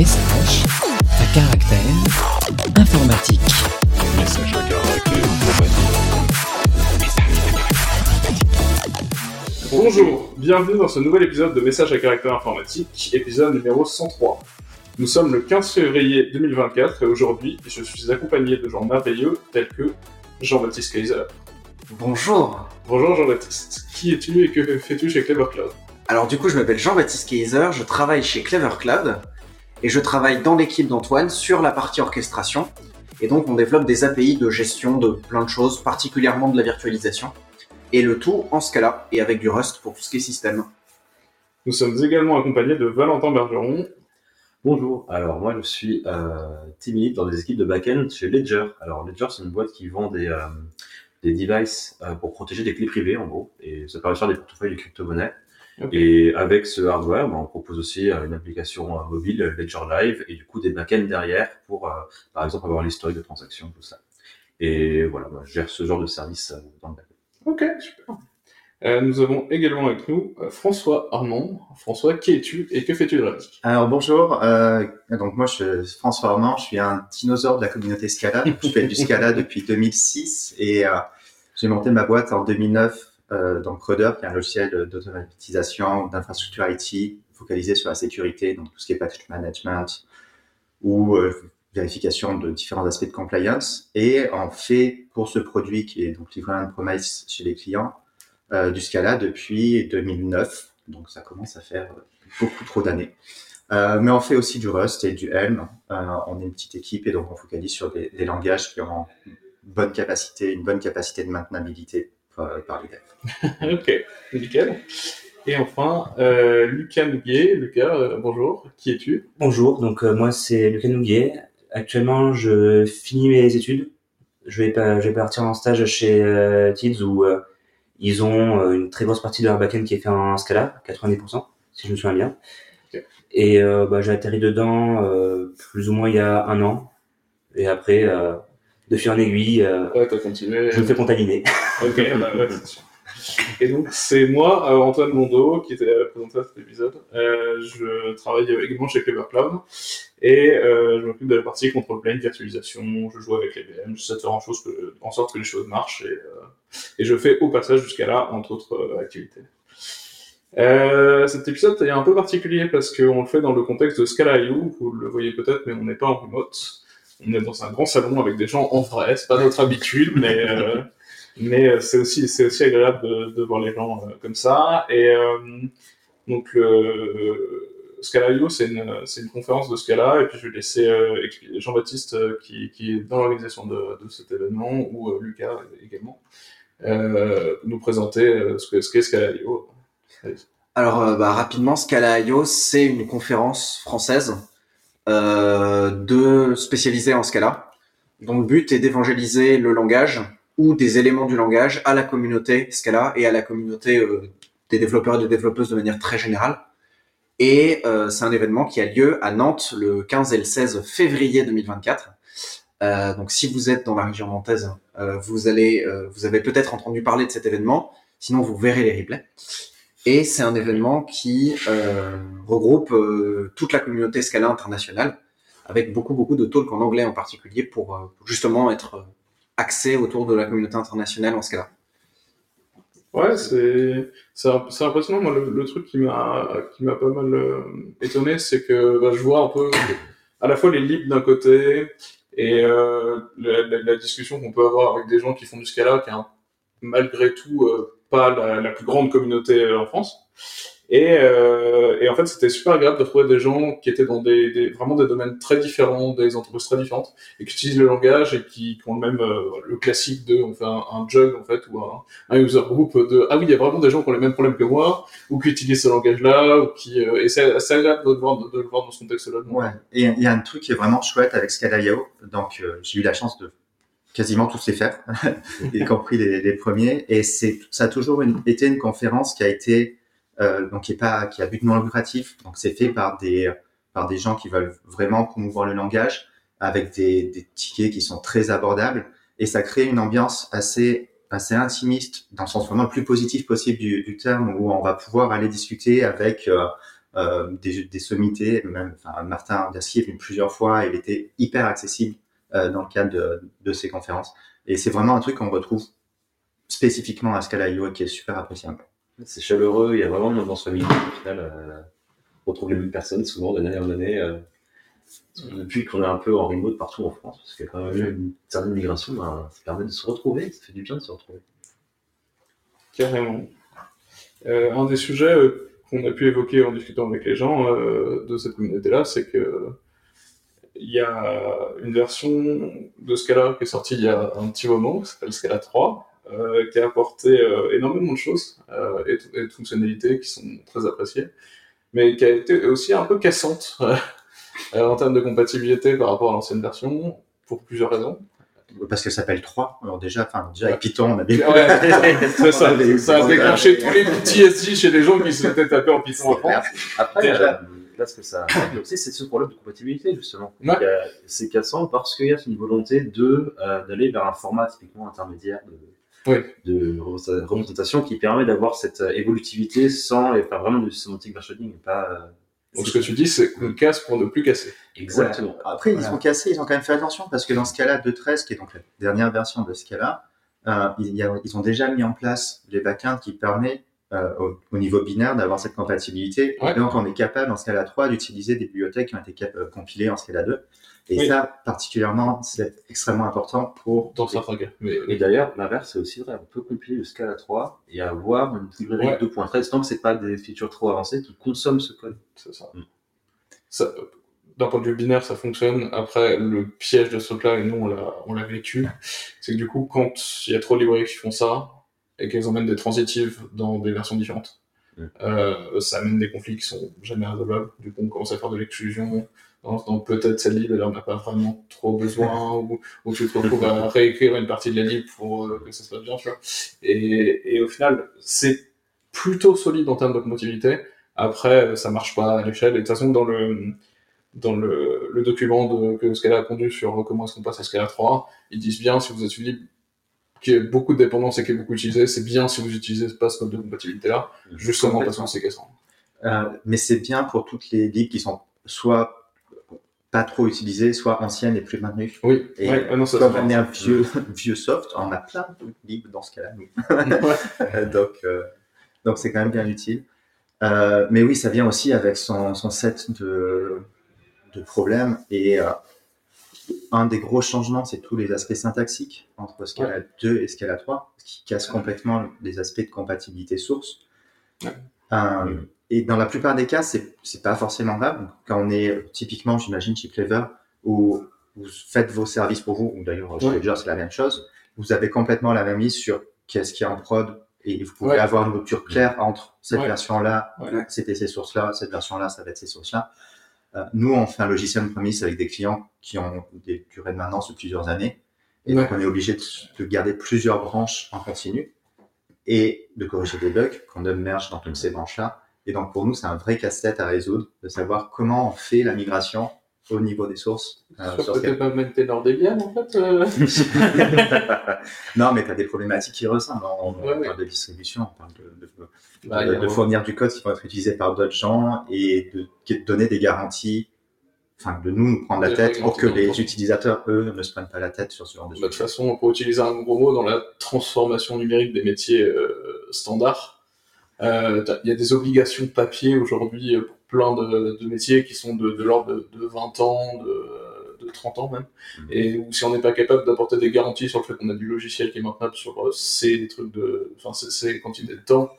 Message à caractère informatique. Message à caractère informatique. Bonjour, bienvenue dans ce nouvel épisode de Message à caractère informatique, épisode numéro 103. Nous sommes le 15 février 2024 et aujourd'hui, je suis accompagné de gens merveilleux tels que Jean-Baptiste Kaiser. Bonjour. Bonjour Jean-Baptiste, qui es-tu et que fais-tu chez Clever Cloud? Alors du coup, je m'appelle Jean-Baptiste Kaiser, je travaille chez Clever Cloud et je travaille dans l'équipe d'Antoine sur la partie orchestration. Et donc, on développe des API de gestion de plein de choses, particulièrement de la virtualisation. Et le tout en Scala et avec du Rust pour tout ce qui est système. Nous sommes également accompagnés de Valentin Bergeron. Bonjour, alors moi je suis euh, team lead dans les équipes de backend chez Ledger. Alors Ledger c'est une boîte qui vend des, euh, des devices euh, pour protéger des clés privées en gros, et ça permet de faire des portefeuilles de crypto-monnaies. Et avec ce hardware, ben, on propose aussi euh, une application euh, mobile euh, Ledger Live et du coup des backends derrière pour euh, par exemple avoir l'historique de transactions, tout ça. Et voilà, moi, je gère ce genre de service euh, dans le backend. Ok, super. Euh, nous avons également avec nous euh, François Armand. François, qui es-tu et que fais-tu de la vie Alors bonjour, euh, donc moi je suis François Armand, je suis un dinosaure de la communauté Scala. je fais du Scala depuis 2006 et euh, j'ai monté ma boîte en 2009 euh, dans Crowder, qui est un logiciel d'automatisation d'infrastructure IT focalisé sur la sécurité, donc tout ce qui est patch management ou euh, vérification de différents aspects de compliance. Et on fait pour ce produit qui est donc livré en promise chez les clients euh, du Scala depuis 2009. Donc ça commence à faire beaucoup trop d'années. Euh, mais on fait aussi du Rust et du Helm. Euh, on est une petite équipe et donc on focalise sur des, langages qui ont bonne capacité, une bonne capacité de maintenabilité par, par les devs. ok, nickel. Et enfin, euh, Lucas Nouguet. Lucas, euh, bonjour, qui es-tu? Bonjour, donc euh, moi c'est Lucas Nouguet. Actuellement, je finis mes études. Je vais, pas, je vais partir en stage chez euh, Tids où euh, ils ont euh, une très grosse partie de leur backend qui est fait en Scala, 90%, si je me souviens bien. Et euh, bah, j'ai atterri dedans euh, plus ou moins il y a un an. Et après, euh, de fil en aiguille, euh, Ouais, continué. je me fais contaminer. Ok, bah ouais, c'est sûr. Et donc, c'est moi, euh, Antoine Mondo, qui était euh, présenté à cet épisode. Euh, je travaille également chez Clever Cloud et euh, je m'occupe de la partie control plane, virtualisation. Je joue avec les VM, j'essaie de faire en, chose que- en sorte que les choses marchent et, euh, et je fais au passage jusqu'à là, entre autres activités. Euh, cet épisode est un peu particulier parce qu'on le fait dans le contexte de Scala.io, vous le voyez peut-être, mais on n'est pas en remote. On est dans un grand salon avec des gens en vrai, c'est pas notre habitude, mais euh, mais euh, c'est aussi c'est aussi agréable de, de voir les gens euh, comme ça. Et euh, donc Scala.io c'est une c'est une conférence de Scala et puis je vais laisser euh, Jean-Baptiste euh, qui, qui est dans l'organisation de, de cet événement ou euh, Lucas également euh, nous présenter ce que ce qu'est Scala.io. Alors bah, rapidement, Scala.io, c'est une conférence française de spécialisée en Scala. dont le but est d'évangéliser le langage ou des éléments du langage à la communauté Scala et à la communauté euh, des développeurs et des développeuses de manière très générale. Et euh, c'est un événement qui a lieu à Nantes le 15 et le 16 février 2024. Euh, donc si vous êtes dans la région nantaise, euh, vous allez, euh, vous avez peut-être entendu parler de cet événement. Sinon, vous verrez les replays. Et c'est un événement qui euh, regroupe euh, toute la communauté Scala internationale, avec beaucoup beaucoup de talks en anglais en particulier pour, euh, justement être axé autour de la communauté internationale en Scala. Ouais, c'est c'est imp- c'est impressionnant. Moi, le, truc qui m'a pas mal étonné, c'est que bah, je vois un peu à la fois les libs d'un côté et la, discussion qu'on peut avoir avec des gens qui font du Scala, qui est malgré tout pas la, plus grande communauté euh, en France. Et, euh, et en fait, c'était super agréable de trouver des gens qui étaient dans des, des vraiment des domaines très différents, des entreprises très différentes, et qui utilisent le langage et qui, qui ont le même euh, le classique de on fait un, un jug en fait ou un, un user group de ah oui il y a vraiment des gens qui ont les mêmes problèmes que moi ou qui utilisent ce langage là ou qui euh, et c'est assez agréable de le voir de, le voir dans ce contexte là Ouais. Et il y a un truc qui est vraiment chouette avec Scala.io. Donc, euh, j'ai eu la chance de quasiment tous les faire, y compris les, les premiers. Et c'est, ça a toujours une- été une conférence qui a été, euh, donc qui est pas, qui a but non lucratif. Donc, c'est fait par des, par des gens qui veulent vraiment promouvoir le langage avec des, des tickets qui sont très abordables. Et ça crée une ambiance assez, assez intimiste dans le sens vraiment le plus positif possible du, du terme où on va pouvoir aller discuter avec, euh, euh, des, des sommités. Même, enfin, Martin Dacier est venu plusieurs fois. Il était hyper accessible dans le cadre de, de ces conférences. Et c'est vraiment un truc qu'on retrouve spécifiquement à Scala IO qui est super appréciable. C'est chaleureux, il y a vraiment une ambiance familiale. Au final, euh, on retrouve les mêmes personnes souvent d'année en année. euh, depuis qu'on est un peu en remote partout en France, parce qu'il y a quand même eu une certaine migration, ben, ça permet de se retrouver, ça fait du bien de se retrouver. Carrément. Euh, un des sujets euh, qu'on a pu évoquer en discutant avec les gens euh, de cette communauté-là, c'est que il y a une version de Scala qui est sortie il y a un petit moment, qui s'appelle Scala 3, euh, qui a apporté euh, énormément de choses euh, et, et de fonctionnalités qui sont très appréciées, mais qui a été aussi un peu cassante euh, en termes de compatibilité par rapport à l'ancienne version, pour plusieurs raisons. Parce qu'elle s'appelle 3. Alors déjà, enfin, déjà avec Python, on a bien Ouais, ça, avait- ça a déclenché tous les PTSD chez les gens qui s'étaient tapés en Python. Après, Déjà. Là, ce que ça aussi, c'est ce problème de compatibilité, justement. Ouais. A- C'est cassant parce qu'il y a une volonté de, euh, d'aller vers un format typiquement intermédiaire de, Oui. de représenta- représentation qui permet d'avoir cette euh, évolutivité sans et faire vraiment du semantic versioning et pas. euh, Donc ce que tu dis, c'est qu'on casse pour ne plus casser. Exactement. Après, ils Voilà. sont cassés, ils ont quand même fait attention parce que dans Scala 2.13, qui est donc la dernière version de Scala, euh, il y a- ils ont déjà mis en place les backends qui permettent euh, au, au niveau binaire d'avoir cette compatibilité. Ouais. Et donc, on est capable en Scala 3 d'utiliser des bibliothèques qui ont été cap- euh, compilées en Scala 2. Et Oui. ça, particulièrement, c'est extrêmement important pour Dans certains cas. Mais, Et d'ailleurs, l'inverse, c'est aussi vrai. On peut compiler le Scala 3 et avoir une librairie Ouais. 2.13 tant que c'est pas des features trop avancées qui consomment ce code. c'est ça. Mm. Ça- D'un point de vue binaire, ça fonctionne. Après, le piège de ce truc-là, et nous, on l'a, on l'a vécu, c'est que du coup, quand il y a trop de librairies qui font ça, et qu'elles emmènent des transitives dans des versions différentes, Mm. euh, ça amène des conflits qui sont jamais résolvables. Du coup, on commence à faire de l'exclusion. Dans, dans peut-être cette lib, là, on n'a pas vraiment trop besoin, ou, ou tu te retrouves à réécrire une partie de la lib pour euh, que ça se passe bien, tu vois. Et, et au final, c'est plutôt solide en termes de. Après, ça marche pas à l'échelle. Et de toute façon, dans le, dans le, le document de, que Scala a pondu sur comment est-ce qu'on passe à Scala 3, ils disent bien si vous êtes une lib qui a beaucoup de dépendance et qui est beaucoup utilisée, c'est bien si vous utilisez pas ce mode de compatibilité-là, justement parce que c'est cassant. Euh, mais c'est bien pour toutes les libs qui sont soit pas trop utilisées, soit anciennes et plus maintenues. Oui, Et ouais, ah non, ça, on est un vieux, vieux soft, on a plein de libres dans ce cas-là, nous. donc, euh, donc c'est quand même bien utile. Euh, mais oui, ça vient aussi avec son, son set de, de problèmes. Et euh, un des gros changements, c'est tous les aspects syntaxiques entre Scala 2 et Scala 3, ce qui casse complètement les aspects de compatibilité source. Ouais. Euh, et dans la plupart des cas, c'est c'est pas forcément grave. Quand on est typiquement, j'imagine, chez Clever, où vous faites vos services pour vous, ou d'ailleurs chez Ouais. Ledger, c'est la même chose, vous avez complètement la même liste sur qu'est-ce qui est en prod et vous pouvez Ouais. avoir une rupture claire entre cette Ouais. version-là, Ouais. c'était ces sources-là, cette version-là, ça va être ces sources-là. Euh, nous, on fait un logiciel on-premise avec des clients qui ont des durées de maintenance de plusieurs années. Et donc, on est obligé de, de garder plusieurs branches en continu et de corriger des bugs qu'on merge dans toutes ces branches-là. Et donc, pour nous, c'est un vrai casse-tête à résoudre de savoir comment on fait la migration au niveau des sources. euh, sur peut-être pas maintenir Debian, en fait. euh. non, mais tu as des problématiques qui ressemblent. On, Ouais, parle de distribution, on parle de, de- Bah, de- de fournir du code qui va être utilisé par d'autres gens et de, donner des garanties, enfin de nous nous prendre la tête pour que les utilisateurs, eux, ne se prennent pas la tête sur ce genre de Bah, de toute façon, pour utiliser un gros mot dans la transformation numérique des métiers euh, standards, euh, il y a des obligations papier aujourd'hui euh, pour plein de, de métiers qui sont de, de l'ordre de, de 20 ans, de, de 30 ans même. Et où si on n'est pas capable d'apporter des garanties sur le fait qu'on a du logiciel qui est maintenable sur euh, ces trucs de, enfin ces, quantités de temps,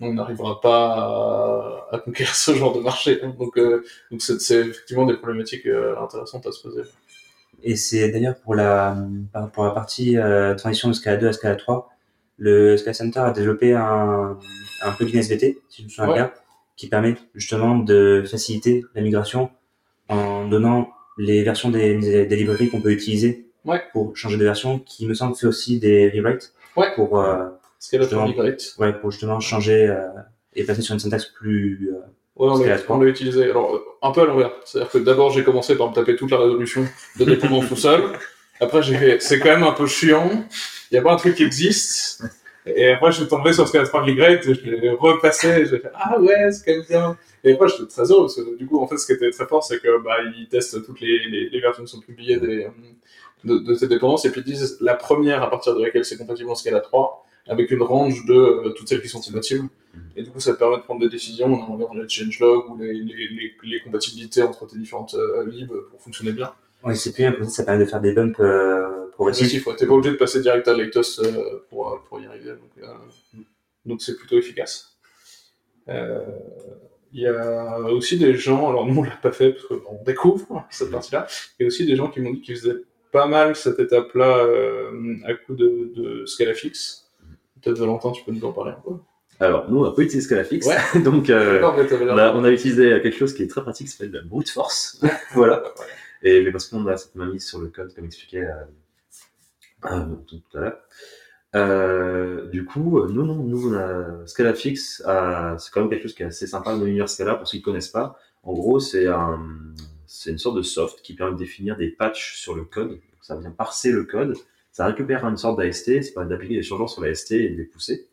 on n'arrivera pas à, à conquérir ce genre de marché. hein. Donc, euh, donc c'est, c'est effectivement des problématiques euh, intéressantes à se poser. Et c'est d'ailleurs pour la, pour la partie euh, transition de Scala 2 à Scala 3, le Scala Center a développé un, un plugin SVT, si je me souviens bien, qui permet justement de faciliter la migration en donnant les versions des, des, des librairies qu'on peut utiliser Ouais. pour changer de version, qui me semble fait aussi des rewrites Ouais. pour, euh, Justement. ouais, pour justement changer euh, et passer sur une syntaxe plus... euh, Ouais, on l'a 3. on l'a utilisé. Alors, euh, un peu à l'envers. C'est-à-dire que d'abord, j'ai commencé par me taper toute la résolution de dépendance tout seul. Après, j'ai fait, c'est quand même un peu chiant. Il y a pas un truc qui existe. Et après, je suis tombé sur Scala 3 Migrate, et je l'ai repassé, et j'ai fait Ah ouais, c'est quand même bien. Et après, j'étais très heureux, parce que du coup, en fait, ce qui était très fort, c'est que bah, ils testent toutes les, les, versions qui sont publiées des, de, de ces dépendances, et puis ils disent la première à partir de laquelle c'est compatible en Scala 3, avec une range de euh, toutes celles qui sont compatibles. Et du coup, ça te permet de prendre des décisions regardant les changelog ou les, les, les, compatibilités entre tes différentes euh, libs pour fonctionner bien. Ouais, c'est plus ça permet de faire des bumps euh, Progressif, ouais. T'es pas obligé de passer direct à Leitos euh, pour, euh, pour y arriver. Donc, euh, donc c'est plutôt efficace. Euh, Il y a aussi des gens, alors nous on l'a pas fait parce qu'on découvre cette partie-là, il y a aussi des gens qui m'ont dit qu'ils faisaient pas mal cette étape-là euh, à coup de, de Scala fixe. Peut-être Valentin, tu peux nous en parler un peu? Alors, nous, on a pas utilisé Scala fixe. Ouais. donc, euh, on, a, on a utilisé quelque chose qui est très pratique, qui s'appelle la brute force. voilà. Et mais parce qu'on a cette mainmise sur le code, comme expliqué euh, l'heure. Euh, du coup, euh, nous, non, nous, on a Scala Fix, euh, c'est quand même quelque chose qui est assez sympa dans l'univers Scala pour ceux qui ne connaissent pas. En gros, c'est un, une sorte de soft qui permet de définir des patchs sur le code. Ça vient parser le code, ça récupère une sorte d'AST, ça permet d'appliquer des changements sur l'AST et de les pousser.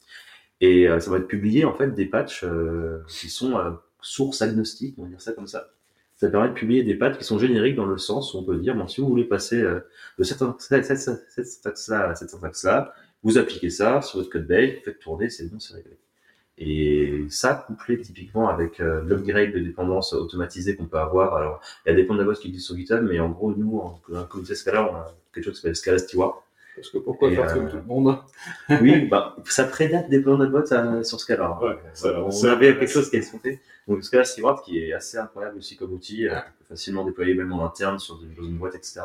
Et euh, ça va être publié en fait des patchs euh, qui sont euh, source agnostiques, on va dire ça comme ça. Ça permet de publier des patchs qui sont génériques dans le sens où on peut dire, bon, si vous voulez passer euh, de cette syntaxe-là à cette syntaxe-là, vous appliquez ça sur votre code base, vous faites tourner, c'est bon, c'est réglé. Et ça, couplé typiquement avec euh, l'upgrade de dépendance automatisée qu'on peut avoir. Alors, il y a des dépendance qui existent sur GitHub, mais en gros, nous, en, en communauté Scala, on a quelque chose qui s'appelle Scala Steward. Parce que pourquoi Et, faire euh, comme tout le monde Oui, bah, ça prédate des plans de bot euh, sur Scala. Ouais, ça- on ça- avait quelque chose qui est sauté. Donc Scala Steward qui est assez incroyable aussi comme outil, euh, peut facilement déployer même en interne sur une, dans une boîte, etc.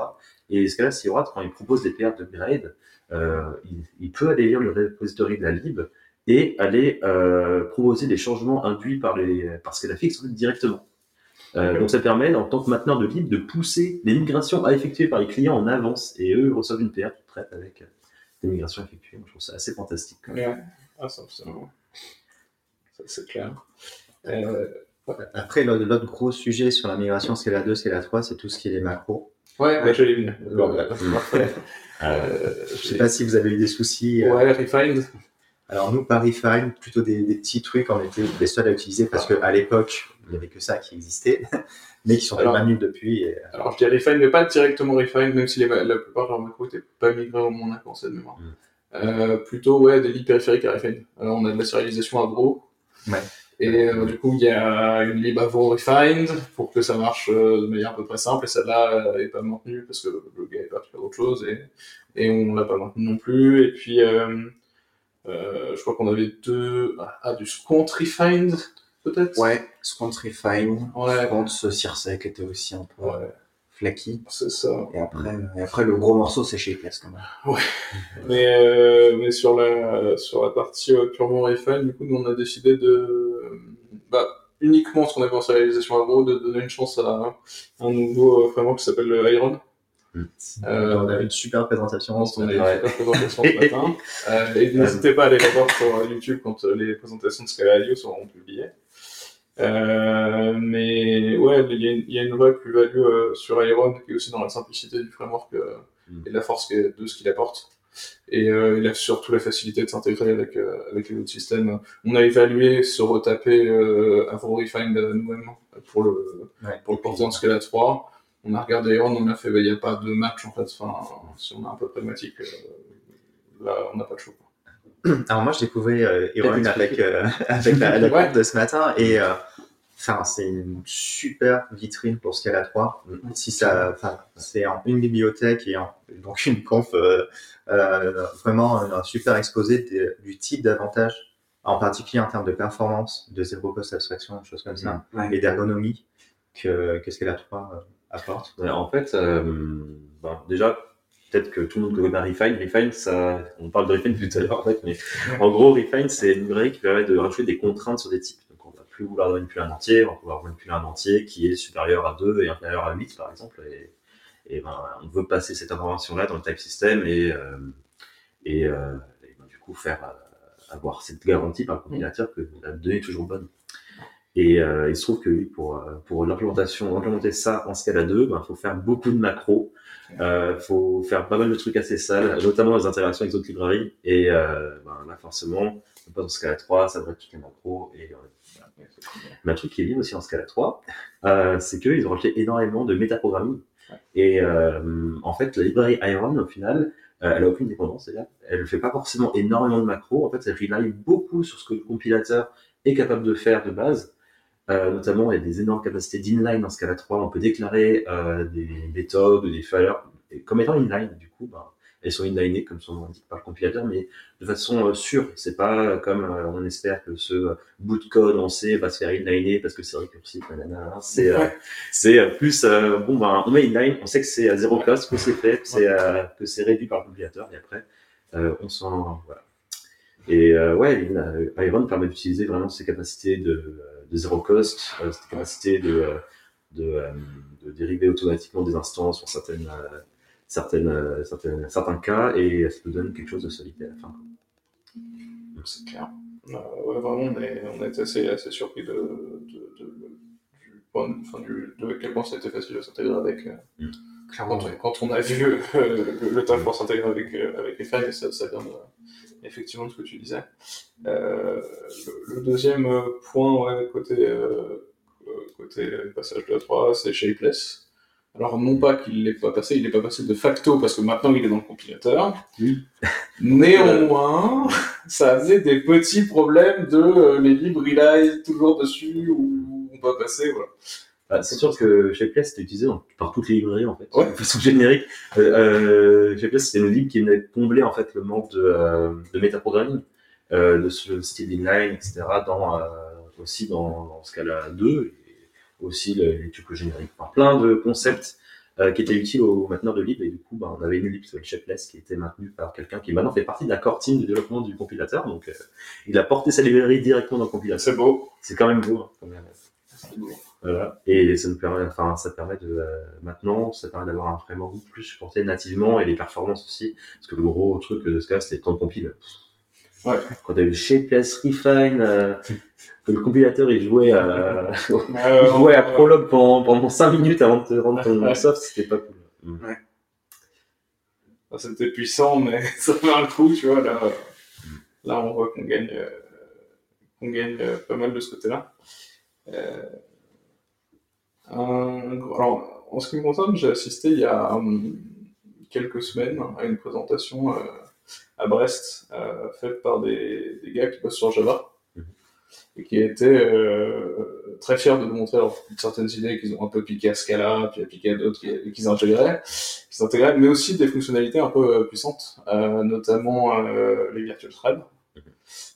Et Scala Steward, quand il propose des PR d'upgrade, euh, il, il peut aller lire le repository de la lib et aller euh, proposer des changements induits par, les, par Scala Fix en fait, directement. Euh, donc ça permet, en tant que mainteneur de lib, de pousser les migrations à effectuer par les clients en avance. Et eux reçoivent une PR toute prête avec euh, des migrations effectuées. Moi, je trouve ça assez fantastique. Ouais. Ah, ça, c'est ça, c'est clair. Euh, Après, l'autre l'autre gros sujet sur la migration Scala 2, Scala 3, c'est tout ce qui est les macros. ouais, bah, j'allais venir. Bon, Euh, parfait. Euh, Je sais pas si vous avez eu des soucis. euh, Ouais, Refined. Alors nous, par Refine, plutôt des, des petits trucs, on était les seuls à utiliser parce qu'à l'époque, il n'y avait que ça qui existait, mais qui sont Alors- pas mal depuis. Et, Alors, je dis Refine, mais pas directement Refine, même si les, la plupart de leurs macros n'étaient pas migrés au mon avancé de mémoire. Euh, plutôt, ouais, des lits périphériques à Refine. Alors, on a de la sérialisation à Bro. Ouais. Et euh, du coup, il y a une lib Avro Refined pour que ça marche euh, de manière à peu près simple. Et celle-là euh, est pas maintenue parce que le gars est parti faire autre chose et, et on l'a pas maintenue non plus. Et puis, euh, euh, je crois qu'on avait deux. Ah, du Squant Refined, peut-être? Ouais, Squant Refine, Ouais. Squant Circe qui était aussi un peu Ouais, flaky. c'est ça. Et après, et après le gros morceau, c'est Shapeless quand même. Mais, euh, mais sur la sur la partie euh, purement refine, du coup, nous on a décidé de bah, uniquement ce qu'on avait en sérialisation agro, de donner une chance à un nouveau euh, framework qui s'appelle le Iron. Euh, on avait une super présentation. On a eu Ouais. une présentation ce matin. Euh, et n'hésitez pas à aller la voir sur euh, YouTube quand euh, les présentations de Scala IO seront publiées. Euh, mais ouais, il y, a une- il y a une vraie plus-value euh, sur Iron qui est aussi dans la simplicité du framework Mm. et la force que- de ce qu'il apporte. Et il a surtout la facilité de s'intégrer avec, avec les autres systèmes. On a évalué se retaper euh, euh, nous-mêmes pour le, Ouais. pour le porter en Scala 3. On a regardé Iron, on a fait, il n'y a pas de match en fait. Enfin, si on est un peu pragmatique, euh, là, on n'a pas de choix. Alors moi, je découvrais euh, Iron avec, euh, avec la, la Ouais. de ce matin et euh, enfin, c'est une super vitrine pour Scala 3. Si ça, c'est en une bibliothèque et en, donc une conf euh, euh, vraiment un super exposé de- du type d'avantages, en particulier en termes de performance, de zéro cost abstraction, des choses comme ça, Ouais. et d'ergonomie que, que Scala 3 euh, apporte. Ouais, en fait, euh, ben, déjà, peut-être que tout le monde connaît pas Refine. Refine, ça, on parle de Refine tout à l'heure, en fait, mais en gros, Refine, c'est une librairie qui permet de rajouter des contraintes sur des types. Donc, on va plus vouloir manipuler un entier, on va pouvoir manipuler un entier qui est supérieur à 2 et inférieur à 8, par exemple. Et, et ben, on veut passer cette information-là dans le type system et, euh, et, euh, et ben, du coup, faire euh, avoir cette garantie par le compilateur que la donnée est toujours bonne. Et euh, il se trouve que oui, pour, euh, pour l'implémentation, implémenter ça en Scala 2, il faut faire beaucoup de macros. Il faut faire pas mal de trucs assez sales, notamment les interactions avec d'autres librairies. Et euh, ben, là, forcément, on passe en Scala 3, ça devrait être toutes les macros. Et, euh, mais un truc qui est bien aussi en Scala 3, euh, c'est qu'ils ont rajouté énormément de métaprogramming. Et euh, en fait, la librairie Iron, au final, euh, elle a aucune dépendance, c'est-à-dire, elle ne fait pas forcément énormément de macros. En fait, elle rely beaucoup sur ce que le compilateur est capable de faire de base. Euh, notamment, il y a des énormes capacités d'inline dans Scala 3. On peut déclarer euh, des méthodes ou des valeurs comme étant inline. Du coup, ben, elles sont inlinées, comme son nom l'indique par le compilateur, mais de façon euh, sûre. C'est pas comme euh, on espère que ce bout de code en C va se faire inliner parce que c'est récursif. nanana. C'est c'est plus bon, ben, on met inline, on sait que c'est à zéro cost, que c'est fait, que c'est réduit par le compilateur, et après, on s'en voilà. Et ouais, Iron permet d'utiliser vraiment ses capacités de, de zéro cost, euh, ses capacités de, euh, de, euh, de dériver automatiquement des instances sur certaines, euh, certaines, euh, certaines, certains cas, et ça nous donne quelque chose de solide à la fin. Donc, C'est clair. Euh, ouais, vraiment, on est, on est assez, assez surpris de, de, de, du point, enfin, du, de quel point ça a été facile de s'intégrer avec. euh, Mm. Quand, on, quand on a vu euh, le, le temps pour s'intégrer avec, euh, avec les failles, ça, ça vient de, effectivement de ce que tu disais. Euh, le, le deuxième point, ouais, côté, euh, côté passage de la 3, c'est Shapeless. Alors, non pas qu'il l'ait pas passé, il n'est pas passé de facto parce que maintenant il est dans le compilateur. Oui. Néanmoins, ça amenait des petits problèmes de euh, les libres rely toujours dessus ou on va passer, voilà. Bah, c'est sûr que Shapeless était utilisé dans- par toutes les librairies en fait, Ouais. de façon générique. Euh, euh, Shapeless c'était une libre qui venait combler en fait le manque de, euh, de métaprogramming, euh, de ce style inline, etc. Dans, euh, aussi dans, dans Scala 2 et aussi le- les tuples génériques. Enfin, plein de concepts qui étaient utiles aux mainteneurs de lib et du coup bah, on avait une lib qui s'appelle Shapeless qui était maintenue par quelqu'un qui maintenant fait partie de la core team de développement du compilateur. Donc il a porté sa librairie directement dans le compilateur. C'est beau. C'est quand même beau. hein, quand même. C'est. Voilà. Et ça nous permet, enfin, ça permet de, euh, maintenant, ça permet d'avoir un framework beaucoup plus supporté nativement et les performances aussi. Parce que le gros truc de ce cas, c'était le temps de compile. Ouais. Quand t'as eu Shapeless Refine, euh, que le compilateur, il jouait à, il Euh, jouait à euh, Prolog pendant, pendant 5 minutes avant de te rendre ton Ouais. soft, c'était pas cool. Mm. Ah, C'était puissant, mais ça fait un coup, tu vois. Là, euh, là on voit qu'on gagne, euh, qu'on gagne euh, pas mal de ce côté-là. Euh, alors, en ce qui me concerne, j'ai assisté il y a hum, quelques semaines à une présentation euh, à Brest euh, faite par des, des gars qui bossent sur Java Mhm. et qui étaient euh, très fiers de nous montrer alors, certaines idées qu'ils ont un peu piquées à Scala, puis appliquées à d'autres qui- qu'ils intégraient qui s'intégraient, mais aussi des fonctionnalités un peu euh, puissantes, euh, notamment euh, les virtual threads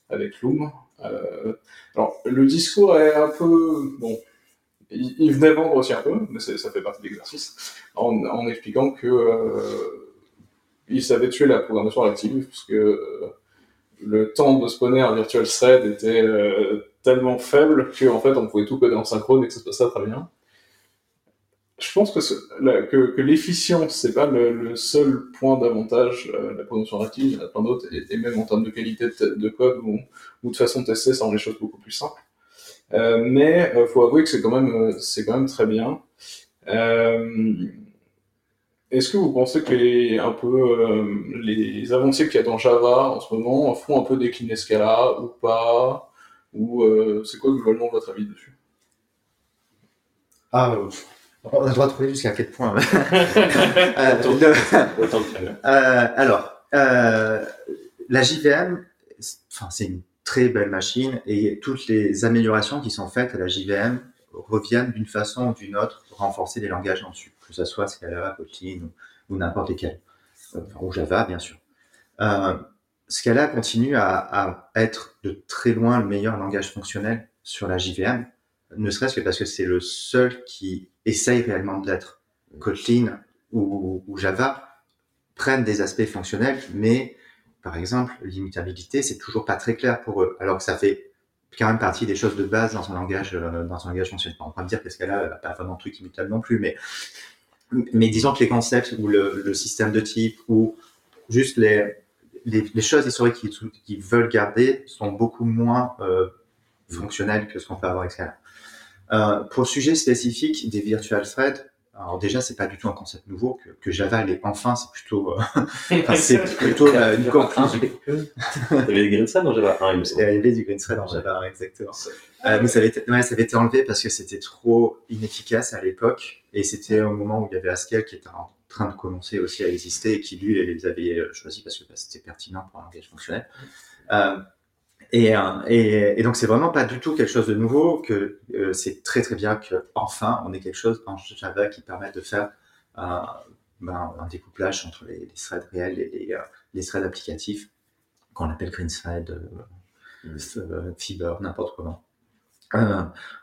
avec Loom. Euh, alors, le discours est un peu bon. Il, venait vendre aussi un peu, mais ça fait partie de l'exercice, en, expliquant que euh, il savait tuer la programmation réactive, puisque euh, le temps de spawner un virtual thread était euh, tellement faible qu'en fait on pouvait tout coder en synchrone et que ça se passait très bien je pense que, ce- l'efficience, c'est pas le, seul point d'avantage de la production réactive, il y en a plein d'autres, et, même en termes de qualité de, de code ou, ou de façon de tester, ça rend les choses beaucoup plus simples. Euh, mais il faut avouer que c'est quand même, euh, c'est quand même très bien. Euh, Est-ce que vous pensez que les, un peu, euh, les avancées qu'il y a dans Java en ce moment font un peu décliner Scala ou pas? Ou euh, c'est quoi globalement votre avis dessus? Ah, euh, on a le droit de trouver jusqu'à quel point. Euh, le- Autant que faire. Euh, alors, euh, la JVM, enfin, c'est une très belle machine et toutes les améliorations qui sont faites à la JVM reviennent d'une façon ou d'une autre renforcer les langages en dessus, que ce soit Scala, Kotlin ou, n'importe lesquels, Euh, ou Java bien sûr. Euh, Scala continue à, être de très loin le meilleur langage fonctionnel sur la JVM, ne serait-ce que parce que c'est le seul qui essaye réellement de l'être. Kotlin ou Java prennent des aspects fonctionnels, mais par exemple, l'immutabilité, c'est toujours pas très clair pour eux, alors que ça fait quand même partie des choses de base dans son langage, euh, dans son langage fonctionnel. On va dire que ce cas-là, n'a pas vraiment de truc immutable non plus, mais, mais disons que les concepts ou le, le système de type ou juste les, les, les choses historiques qu'ils qu'ils veulent garder sont beaucoup moins euh, fonctionnel que ce qu'on peut avoir avec Scala. Euh, pour le sujet spécifique des virtual threads, alors déjà, c'est pas du tout un concept nouveau que, que Java l'est enfin, c'est plutôt, euh, enfin, c'est plutôt euh, une conclusion. Il y avait des green dans Java 1, il me Il y semble. avait du green thread en Java, ouais, exactement. Euh, mais ça avait, été, ouais, ça avait été enlevé parce que c'était trop inefficace à l'époque et c'était au moment où il y avait Haskell qui était en train de commencer aussi à exister et qui lui les avait euh, choisis parce que bah, c'était pertinent pour un langage fonctionnel. Euh, et, euh, et, et donc c'est vraiment pas du tout quelque chose de nouveau que euh, c'est très très bien que enfin on ait quelque chose en Java qui permette de faire euh, ben, un découplage entre les, les threads réels et les, les threads applicatifs qu'on appelle green thread, euh, euh, fiber, n'importe comment.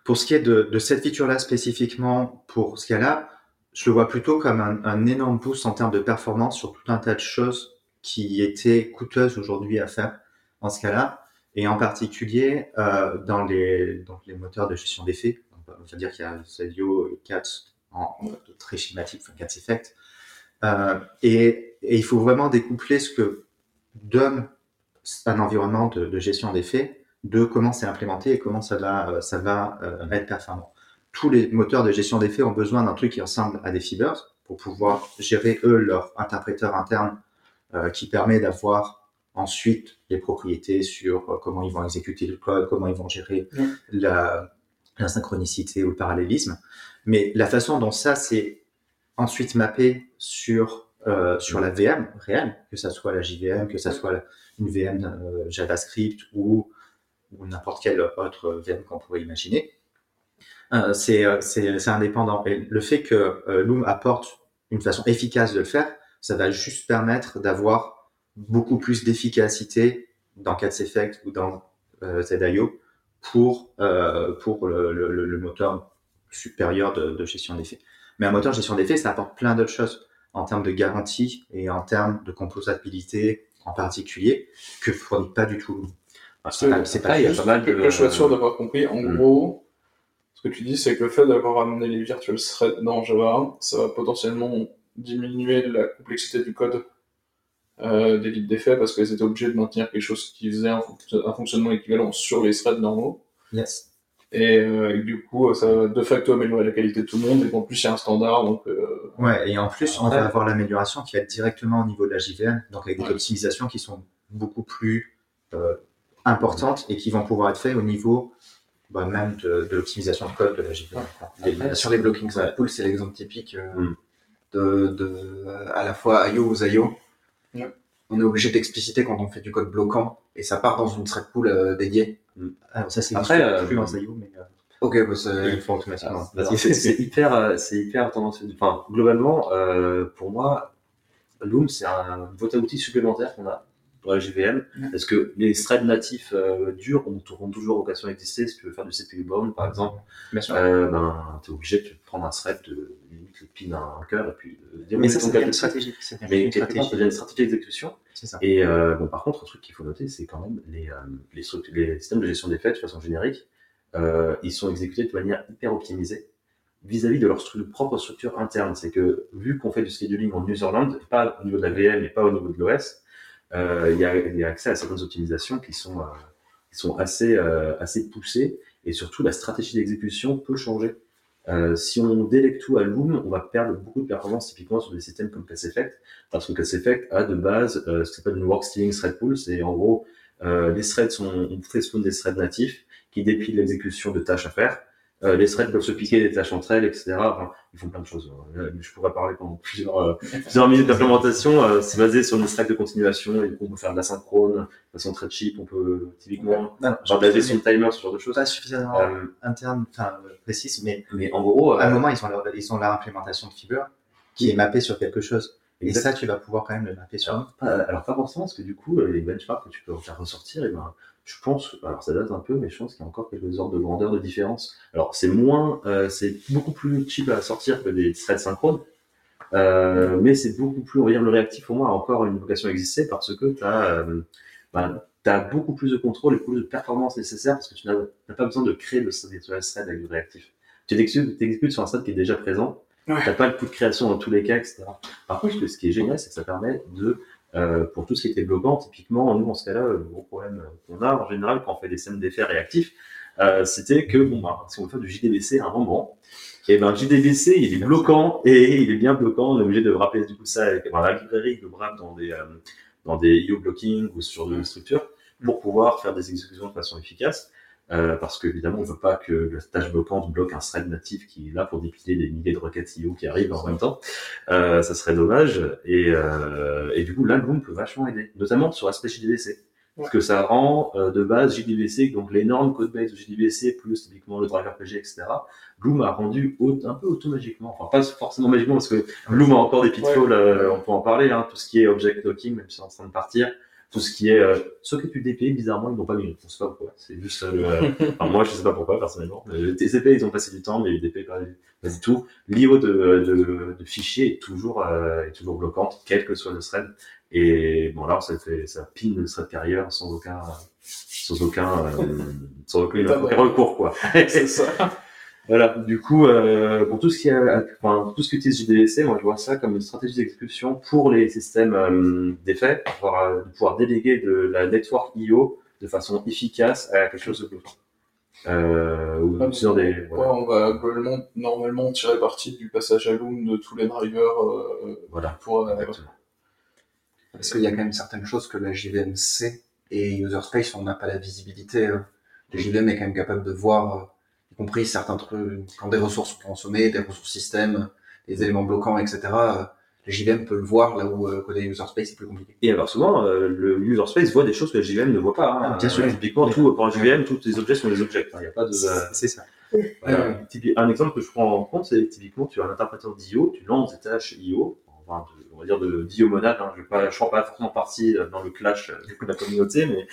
Pour ce qui est de, de cette feature-là spécifiquement pour Scala, je le vois plutôt comme un, un énorme boost en termes de performance sur tout un tas de choses qui étaient coûteuses aujourd'hui à faire en Scala, et en particulier euh, dans les, donc les moteurs de gestion d'effets. On va dire qu'il y a Zadio et Cat en, très schématique, enfin Cat Effect. Euh, et, il faut vraiment découpler ce que donne un environnement de, gestion d'effets de comment c'est implémenté et comment ça va, euh, ça va être performant. Tous les moteurs de gestion d'effets ont besoin d'un truc qui ressemble à des fibers pour pouvoir gérer eux leur interpréteur interne qui permet d'avoir ensuite les propriétés sur euh, comment ils vont exécuter le code, comment ils vont gérer la, la synchronicité ou le parallélisme. Mais la façon dont ça c'est ensuite mappé sur euh, sur la VM réelle, que ça soit la JVM, que ça soit la- une VM euh, JavaScript ou, ou n'importe quelle autre VM qu'on pourrait imaginer, euh, c'est indépendant. Et le fait que Loom apporte une façon efficace de le faire, ça va juste permettre d'avoir beaucoup plus d'efficacité dans Cats Effect ou dans euh, ZIO pour, euh, pour le, le, le- le moteur supérieur de, de gestion d'effets. Mais un moteur de gestion d'effets, ça apporte plein d'autres choses en termes de garantie et en termes de composabilité en particulier que fournit pas du tout. C'est pas- pas Après, il y a Juste pas mal que, de. que je sois sûr d'avoir compris. En Mm. gros, ce que tu dis, c'est que le fait d'avoir amené les virtual threads dans Java, ça va potentiellement diminuer la complexité du code euh, des libres d'effets parce qu'ils étaient obligés de maintenir quelque chose qui faisait un, fonc- un fonctionnement équivalent sur les threads normaux. Yes. Et, euh, et du coup, ça va de facto améliorer la qualité de tout le monde. Et qu'en plus, il y a un standard. Donc, euh, Ouais, et en plus, on va avoir l'amélioration qui va être directement au niveau de la JVM, donc avec des Ouais. optimisations qui sont beaucoup plus euh, importantes et qui vont pouvoir être faites au niveau bah, même de, de l'optimisation de code de la JVM. Sur les blockings ouais. pool, c'est l'exemple typique euh, Mm. de, de à la fois IO ou ZIO. Ouais. On est obligé d'expliciter quand on fait du code bloquant et ça part dans une thread pool euh, dédiée. Alors ça, c'est Après, plus euh, mais euh, Ok, bah c'est. automatiquement. Alors, c'est hyper, c'est hyper tendancieux. Enfin, globalement, euh, pour moi, Loom, c'est un boîte à outils supplémentaire qu'on a dans la JVM, parce que les threads natifs euh, durs ont- auront toujours vocation à exister. Si tu veux faire du CPU bound, par exemple, euh, ben, tu es obligé de prendre un thread, de limite le pin à un cœur, et puis de mais dérouler ça, ton c'est une stratégie. Mais une part, ça stratégie. une stratégie d'exécution. C'est ça. Et euh, bon, par contre, un truc qu'il faut noter, c'est quand même les, euh, les, les systèmes de gestion des faits de façon générique, euh, ils sont exécutés de manière hyper optimisée vis-à-vis de leur stru- propre structure interne. C'est que vu qu'on fait du scheduling en userland, pas au niveau de la VM et pas au niveau de l'OS, euh, il y, a, il y a accès à certaines optimisations qui sont, euh, qui sont assez, euh, assez poussées et surtout la stratégie d'exécution peut changer. Euh, si on délègue tout à Loom, on va perdre beaucoup de performance typiquement sur des systèmes comme Class Effect, parce que Class Effect a de base euh, ce qu'on appelle une work stealing thread pool, c'est en gros euh, les threads sont, on spawn des threads natifs qui dépilent l'exécution de tâches à faire. Euh, les threads peuvent se piquer des tâches entre elles, etc. Enfin, ils font plein de choses. Euh, je pourrais parler pendant plusieurs, euh, plusieurs minutes d'implémentation. Euh, c'est basé sur une stack de continuation et on peut faire de l'asynchrone, de façon très cheap. On peut typiquement Non, genre de la gestion de timer, ce genre de choses. pas suffisamment Euh, interne, enfin précise, mais mais en gros, à un moment, ils ont leur, ils ont leur implémentation de Fiber qui est mappée sur quelque chose. Et ça, tu vas pouvoir quand même le mapper sur. Alors, pas, alors, pas forcément, parce que du coup, les benchmarks que tu peux faire ressortir, et ben, je pense, alors ça date un peu, mais je pense qu'il y a encore quelques ordres de grandeur de différence. Alors, c'est moins, euh, c'est beaucoup plus cheap à sortir que des threads synchrones, euh, mais c'est beaucoup plus, on va dire, le réactif au moins a encore une vocation à exister parce que tu as, euh, ben, t'as beaucoup plus de contrôle et beaucoup plus de performance nécessaire parce que tu n'as n'as pas besoin de créer le thread avec du réactif. Tu t'exécutes sur un thread qui est déjà présent, Ouais. t'as pas le coût de création dans tous les cas, etc. Par contre, ce qui est génial, c'est que ça permet de, euh, pour tout ce qui était bloquant, typiquement, nous, en ce cas-là, le gros problème qu'on a en général quand on fait des scènes d'effets réactifs, euh, c'était que, bon, bah, si on veut faire du JDBC à un moment, et ben, JDBC, il est bloquant, et il est bien bloquant, on est obligé de rappeler du coup ça avec la librairie de Brave dans des, euh, dans des IO blocking ou sur de structures, pour pouvoir faire des exécutions de façon efficace. Euh, parce qu'évidemment, on veut pas que la tâche bloquante bloque un thread natif qui est là pour dépiler des milliers de requêtes IO qui arrivent en même temps. Euh, ça serait dommage. Et, euh, et du coup, là, Bloom peut vachement aider, notamment sur l'aspect JDBC. Parce que ça rend euh, de base JDBC, donc l'énorme codebase de JDBC, plus typiquement le driver PG, etc. Bloom a rendu au- un peu automagiquement, enfin pas forcément magiquement, parce que Bloom a encore des pitfalls, euh, on peut en parler, hein, tout ce qui est object docking, même si c'est en train de partir, tout ce qui est euh, socket UDP, bizarrement, ils n'ont pas mis, on sait pas pourquoi. C'est juste euh, le, euh, enfin, moi, je sais pas pourquoi, personnellement. Euh, Le TCP, ils ont passé du temps, mais UDP, pas, pas du tout. L'IO de, de, de fichiers est toujours, euh, est toujours bloquante, quel que soit le thread. Et bon, là, ça fait, ça pine le thread carrière sans aucun, sans aucun, euh, sans aucun, recours, quoi. C'est ça. Voilà, du coup, euh, pour tout ce qui est, enfin, pour tout ce qui utilise JDBC, moi je vois ça comme une stratégie d'exécution pour les systèmes euh, d'effet, pour pouvoir, euh, de pouvoir déléguer de la network IO de façon efficace à quelque chose de bloquant. Euh, ou sur des, Ouais, voilà. on va globalement, normalement tirer parti du passage à Loom de tous les drivers euh, voilà. pour euh, Exactement. Parce qu'il y a quand même certaines choses que la JVM sait et User Space, on n'a pas la visibilité. euh. La JVM est quand même capable de voir, euh, compris certains trucs, quand des ressources sont consommées, des ressources système, des éléments bloquants, etc. euh, La JVM peut le voir là où euh, côté User Space c'est plus compliqué. Et inversement, euh, le user space voit des choses que la JVM ne voit pas. hein. Ah, bien sûr. Euh, Typiquement, tout, pour un JVM, tous les objets sont des objets. Il n'y a pas de, C'est ça. Voilà. Un exemple que je prends en compte, c'est typiquement, tu as un interpréteur d'IO, tu lances des tâches IO, enfin, de- on va dire de d'IO monade, hein, je ne prends pas forcément partie euh, dans le clash euh, de la communauté, mais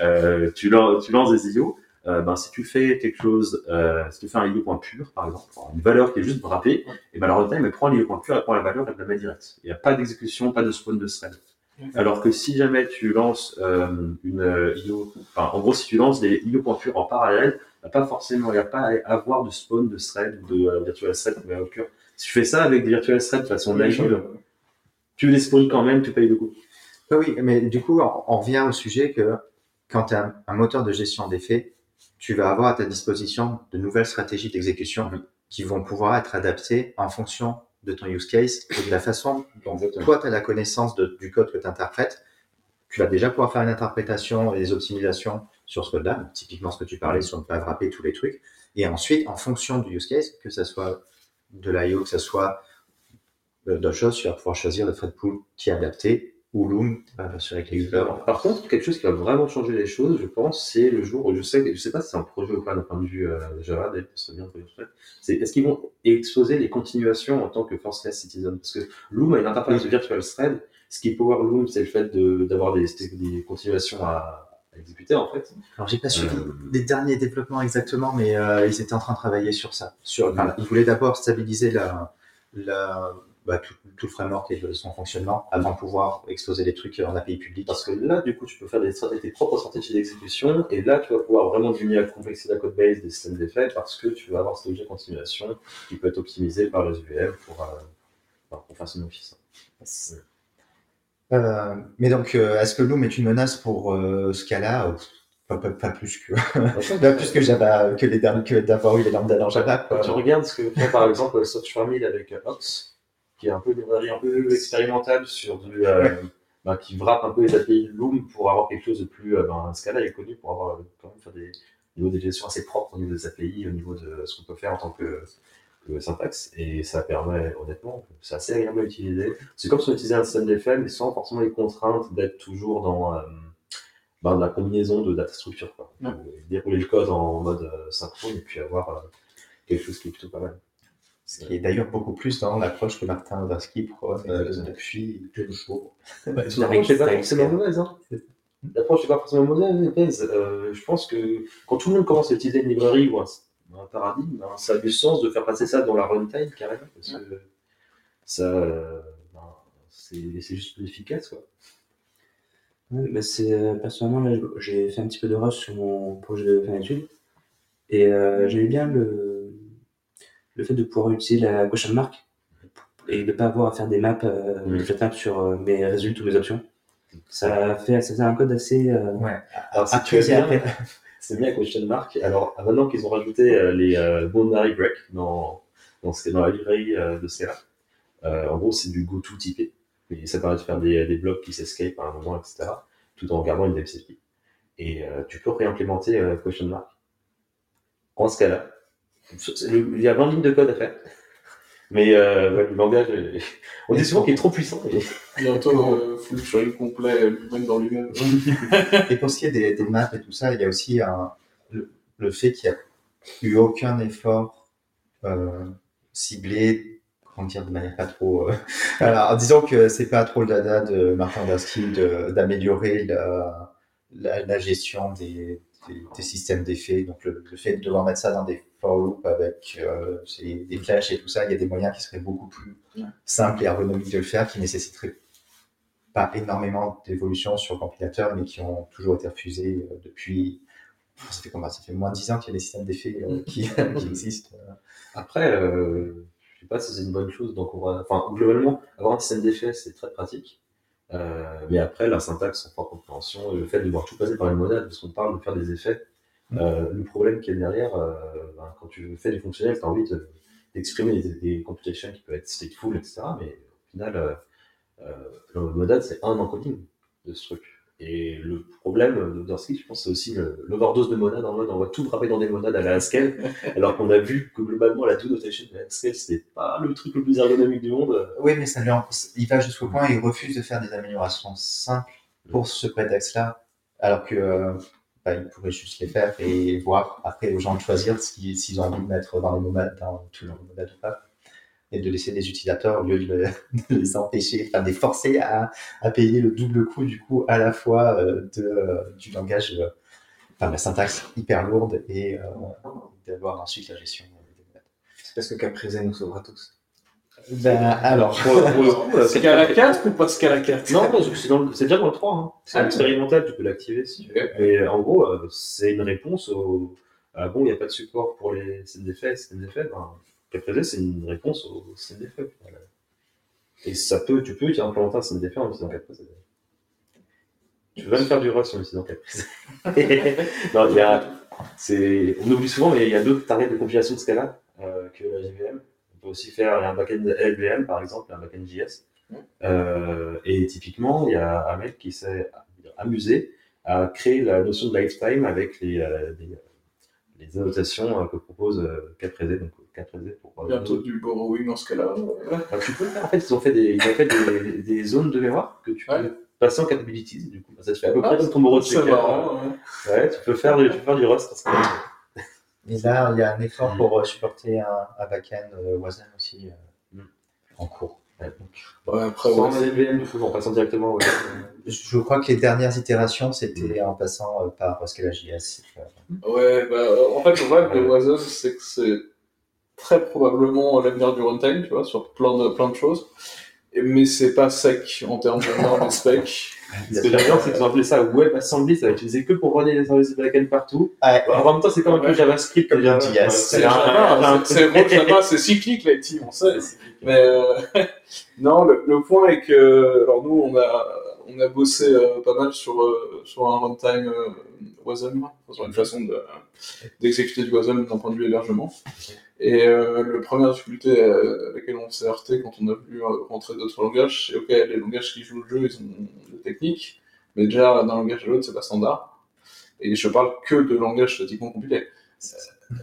euh, tu, tu lances des IO, euh, ben, si tu fais quelque chose, euh, si tu fais un IO.pur, par exemple, une valeur qui est juste wrappée, et ben, la runtime, elle prend l'IO.pur, elle prend la valeur, elle la met direct. Il n'y a pas d'exécution, pas de spawn de thread. Alors que si jamais tu lances euh, une euh, IO, enfin, en gros, si tu lances des IO.pur en parallèle, il n'y a pas forcément, il n'y a pas à avoir de spawn de thread ou de euh, virtual thread qui va occur. Si tu fais ça avec des virtual threads de façon naïve, tu les spawns quand même, tu payes le coup. Ah Oui, mais du coup, on, on revient au sujet que quand tu as un, un moteur de gestion d'effets, tu vas avoir à ta disposition de nouvelles stratégies d'exécution qui vont pouvoir être adaptées en fonction de ton use case et de la façon dont toi, tu as la connaissance de- du code que tu interprètes. Tu vas déjà pouvoir faire une interprétation et des optimisations sur ce code-là, typiquement ce que tu parlais sur ne pas wrapper tous les trucs. Et ensuite, en fonction du use case, que ce soit de l'IO, que ce soit euh, d'autres choses, tu vas pouvoir choisir le thread pool qui est adapté ou Loom euh, sur avec les. Alors, par contre, quelque chose qui va vraiment changer les choses, je pense, c'est le jour où je sais, je sais pas si c'est un projet ou pas d'un point de vue euh, Java, d'ailleurs, ce serait bien c'est est-ce qu'ils vont exposer les continuations en tant que forceless citizen? Parce que Loom a une interface de virtual thread. Ce qui est Power Loom, c'est le fait de- d'avoir des, des continuations à, à exécuter en fait. Alors, j'ai pas suivi Euh, les derniers développements exactement, mais euh, ils étaient en train de travailler sur ça. Sur, enfin, ils voulaient d'abord stabiliser la, la, bah, tout, tout le framework et son fonctionnement avant de pouvoir exposer les trucs en API public. Parce que là, du coup, tu peux faire des stratégies, tes propres stratégies d'exécution, et là, tu vas pouvoir vraiment diminuer la complexité de la code base des systèmes d'effets, parce que tu vas avoir cet objet continuation qui peut être optimisé par les UVM pour, euh, pour faire son office. Euh, mais donc, euh, est-ce que Loom est une menace pour Scala Euh, pas, pas, pas plus que pas plus que Java, que les derniers, que d'avoir eu les lambda dans Java. quoi. Quand tu regardes ce que fait par exemple Software Mill avec euh, Ox, qui est un peu une librairie un peu expérimentale sur du, euh, bah, qui wrap un peu les API de Loom pour avoir quelque chose de plus, euh, ben, Scala est connu pour avoir euh, quand même faire des niveaux de gestion assez propres au niveau des API, au niveau de ce qu'on peut faire en tant que, que syntaxe, et ça permet honnêtement, c'est assez agréable à utiliser. C'est comme si on utilisait un système d'effet, mais sans forcément les contraintes d'être toujours dans euh, ben, la combinaison de data structure. Quoi. Ouais. Dérouler le code en mode euh, synchrone et puis avoir quelque chose qui est plutôt pas mal. Ce qui est d'ailleurs beaucoup plus dans l'approche que Martin Odarsky prône euh, depuis toujours. L'approche n'est pas forcément mauvaise. Hein. L'approche n'est pas forcément mauvaise. Euh, je pense que quand tout le monde commence à utiliser une librairie ou un, un paradigme, ben, ça a du sens de faire passer ça dans la runtime carrément. Parce que ça, euh, ben, c'est c'est juste plus efficace. Quoi. Ouais, bah c'est, euh, personnellement, j'ai fait un petit peu de rush sur mon projet de fin d'études. Et euh, j'aimais bien le, le fait de pouvoir utiliser la question mark et de ne pas avoir à faire des maps, euh, Oui. que je tape sur euh, mes résultats ou mes options. Ça fait, ça fait un code assez. euh, Ouais. Alors, si tu bien, c'est à question mark. Alors, maintenant qu'ils ont rajouté euh, les euh, boundary break dans, dans, ce- dans la librairie euh, de Scala, euh, en gros, c'est du go-to typé. Et ça permet de faire des, des blocs qui s'escape à un moment, etc. Tout en gardant une DMCP. Et euh, tu peux réimplémenter euh, question mark en Scala. Il y a 20 lignes de code à faire. Mais euh, ouais, le langage, est- on dit souvent qu'il est trop puissant. mais- Bientôt, euh, full complet, lui-même dans lui-même. Et pour ce qui est des, des maps et tout ça, il y a aussi un- le, le fait qu'il n'y a eu aucun effort euh, ciblé, comment dire, de manière pas trop. euh, Alors, disons que c'est pas trop le dada de Martin Dasky de- d'améliorer la, la, la gestion des, des, des systèmes d'effets. Donc, le, le fait de devoir mettre ça dans des for loops avec euh, des flèches et tout ça, il y a des moyens qui seraient beaucoup plus simples et ergonomiques de le faire, qui nécessiteraient pas énormément d'évolutions sur le compilateur, mais qui ont toujours été refusées euh, depuis. Ça fait combien? Ça fait moins de 10 ans qu'il y a des systèmes d'effets euh, qui, qui existent. Après, euh, je sais pas si c'est une bonne chose. Donc, on va, enfin, globalement, avoir un système d'effets, c'est très pratique. Euh, mais après, la syntaxe, son propre compréhension, et le fait de devoir tout passer par une monade, parce qu'on parle de faire des effets, euh, le problème qui est derrière, euh, ben, quand tu fais du fonctionnel, tu as envie de- d'exprimer des, des computations qui peuvent être stateful, etc. Mais au final, euh, euh, le monade, c'est un encoding de ce truc. Et le problème de Dorsey, je pense, c'est aussi le- l'overdose de monades en mode on va tout frapper dans des monades à la Haskell, alors qu'on a vu que globalement la do notation de la Haskell, c'était pas le truc le plus ergonomique du monde. Oui, mais ça lui en- il va jusqu'au point, il refuse de faire des améliorations simples pour ce prétexte-là, alors que euh, bah, il pourrait juste les faire et voir après aux gens de choisir si- s'ils ont envie de mettre dans les monades, dans tous leurs monades ou pas, et de laisser les utilisateurs au lieu de, le- de les empêcher, enfin de les forcer à, à payer le double coût du coup à la fois euh, de, euh, du langage, euh, enfin la syntaxe hyper lourde et euh, d'avoir ensuite la gestion. C'est parce que Caprese nous sauvera tous. Ben, alors, Pour, pour le coup, euh, Scala 4 ou pas Scala 4 Non, parce que c'est dans le- c'est déjà dans le 3. Hein. C'est Ah. expérimental, tu peux l'activer si tu veux. Mais en gros, euh, c'est une réponse au. Ah bon, il n'y a pas de support pour les d'effets. Systèmes d'effets, ben, Caprese, c'est une réponse au système d'effets. Voilà. Et ça peut, tu peux implémenter un système d'effets en utilisant Caprese. Tu peux même faire du Rust en utilisant Caprese. non, il y a. On oublie souvent, mais il y a d'autres tarifs de compilation de Scala euh, que la JVM. On peut aussi faire un backend LVM, par exemple, un backend JS. Euh, et typiquement, il y a un mec qui s'est amusé à créer la notion de lifetime avec les, euh, les, euh, les annotations que propose Caprese. Donc, Caprese pour, euh, Bientôt du borrowing en Scala. ouais. Enfin, tu peux le faire. En fait, ils ont fait des, ils ont fait des, des zones de mémoire que tu peux Ouais. passer en capabilities. Du coup, ça te fait à peu Ah, près comme ton bureau de checker. ouais. Ouais, tu peux faire du, tu peux faire du Rust. que- Et là, il y a un effort pour euh, supporter un, un back-end euh, Wasm aussi euh, Mm. en cours. Ouais, donc, Ouais, après, Sans ouais, LVM, en passant directement au Je crois que les dernières itérations, c'était en passant euh, par Scala.js. euh, Ouais, bah, en fait, le problème de Wasm, c'est que c'est très probablement l'avenir du runtime, tu vois, sur plein de, plein de choses. Et- Mais c'est pas sec en termes de normes et specs. Ce que j'aime bien, c'est qu'ils ont appelé ça WebAssembly, ça va être utilisé que pour runner les services backend partout. Ouais. En même temps, c'est comme un peu. JavaScript. Comme Java, un- c'est bon, Java, c'est cyclique, là, team, on sait. Mais euh, non, le, le point est que, alors nous, on a, on a bossé euh, pas mal sur, euh, sur un runtime euh, WASM, sur une façon de- d'exécuter du WASM d'un point de vue hébergement. Et euh, la première difficulté euh, à laquelle on s'est heurté quand on a voulu euh, rentrer d'autres langages, c'est ok, les langages qui jouent le jeu, ils ont des techniques, mais déjà d'un langage à l'autre, c'est pas standard. Et je parle que de langages statiquement compilés.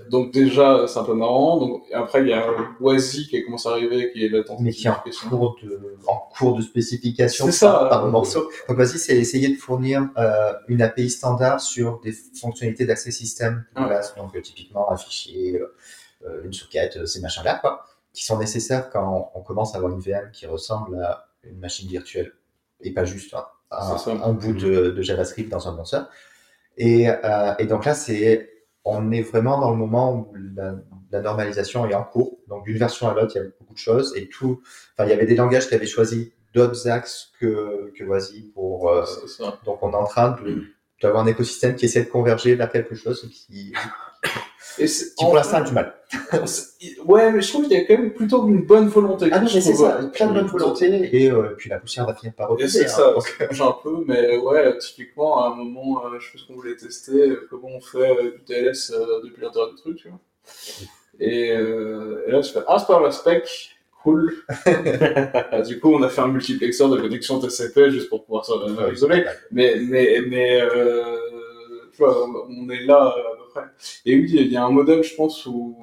Donc déjà, c'est un peu marrant. Donc, après, il y a Wazi qui a commencé à arriver, qui est la tentative mais qui est en cours de, en cours de spécification C'est ça. par, euh, morceau. Donc vas-y, c'est essayer de fournir euh, une API standard sur des fonctionnalités d'accès système Ouais. base. Donc euh, typiquement un fichier, euh, euh, une socket, euh, ces machins-là, quoi, qui sont nécessaires quand on commence à avoir une VM qui ressemble à une machine virtuelle et pas juste un, bout de, de JavaScript dans un lanceur. Et, euh, et donc là, c'est on est vraiment dans le moment où la, la normalisation est en cours. Donc d'une version à l'autre, il y a beaucoup de choses et tout. Enfin, il y avait des langages qui avaient choisi d'autres axes que que Wasi pour. euh, donc on est en train de d'avoir un écosystème qui essaie de converger vers quelque chose qui Et c'est- Qui pour l'instant a du mal. Ouais, mais je trouve qu'il y a quand même plutôt une bonne volonté. Ah non, mais c'est ça, euh, plein de bonne volonté, et euh, puis la poussière va finir par Et retomber. c'est hein. ça, Donc, ça change un peu, mais ouais, typiquement, à un moment, euh, je sais pas ce qu'on voulait tester, euh, comment on fait euh, du TLS euh, depuis l'intérieur du truc, tu vois. Et, euh, et là, je fais, ah, c'est pas la spec, cool. Ah, du coup, on a fait un multiplexeur de connexion TCP juste pour pouvoir ça euh, isoler. Mais, mais, mais euh, tu vois, on est là euh, près. Et oui, il y a un modèle, je pense, où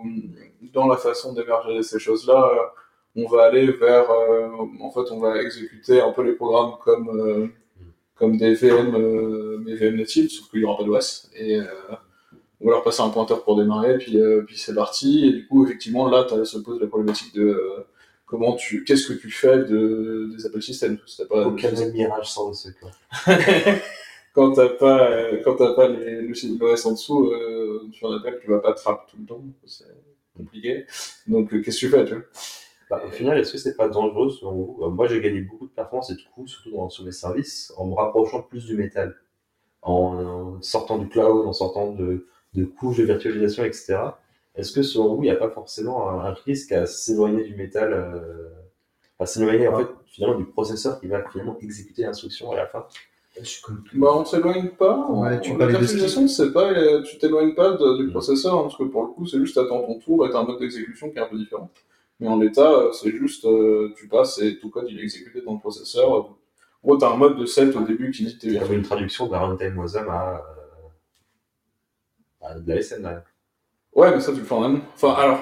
dans la façon d'émerger ces choses-là, euh, on va aller vers, euh, en fait, on va exécuter un peu les programmes comme, euh, comme des VM, euh, mais VM natives, sauf qu'il n'y aura pas d'OS. Et euh, on va leur passer un pointeur pour démarrer, puis, euh, puis c'est parti. Et du coup, effectivement, là, se pose la problématique de comment tu, qu'est-ce que tu fais de, des Apple Systems? pas, Aucun mirage sans ce quoi. quand t'as pas, euh, quand t'as pas les, le en dessous, euh, sur Apple, tu vas pas trap tout le temps. C'est compliqué. Donc, euh, qu'est-ce que tu fais, tu vois? Bah, au final, est-ce que c'est pas dangereux selon vous? Euh, Moi, j'ai gagné beaucoup de performance et de coûts, surtout dans, sur mes services, en me rapprochant plus du métal. En, en sortant du cloud, en sortant de, de couches de virtualisation, etc. Est-ce que selon vous, il n'y a pas forcément un, un risque à s'éloigner du métal, euh, à s'éloigner en fait finalement du processeur qui va finalement exécuter l'instruction à la fin? Bah, on s'éloigne pas. Ouais, tu la virtualisation, c'est pas, euh, tu t'éloignes pas de- du Mm. processeur, hein, parce que pour le coup, c'est juste attends ton tour et t'as un mode d'exécution qui est un peu différent. Mais en l'état, euh, c'est juste, euh, tu passes et tout code il est exécuté dans le processeur. En gros, t'as un mode de set au début qui dit que t'es une traduction d'un runtime Wasm à, euh, à de la SN. Là. Ouais, mais ça, tu le fais en amont. Enfin, alors.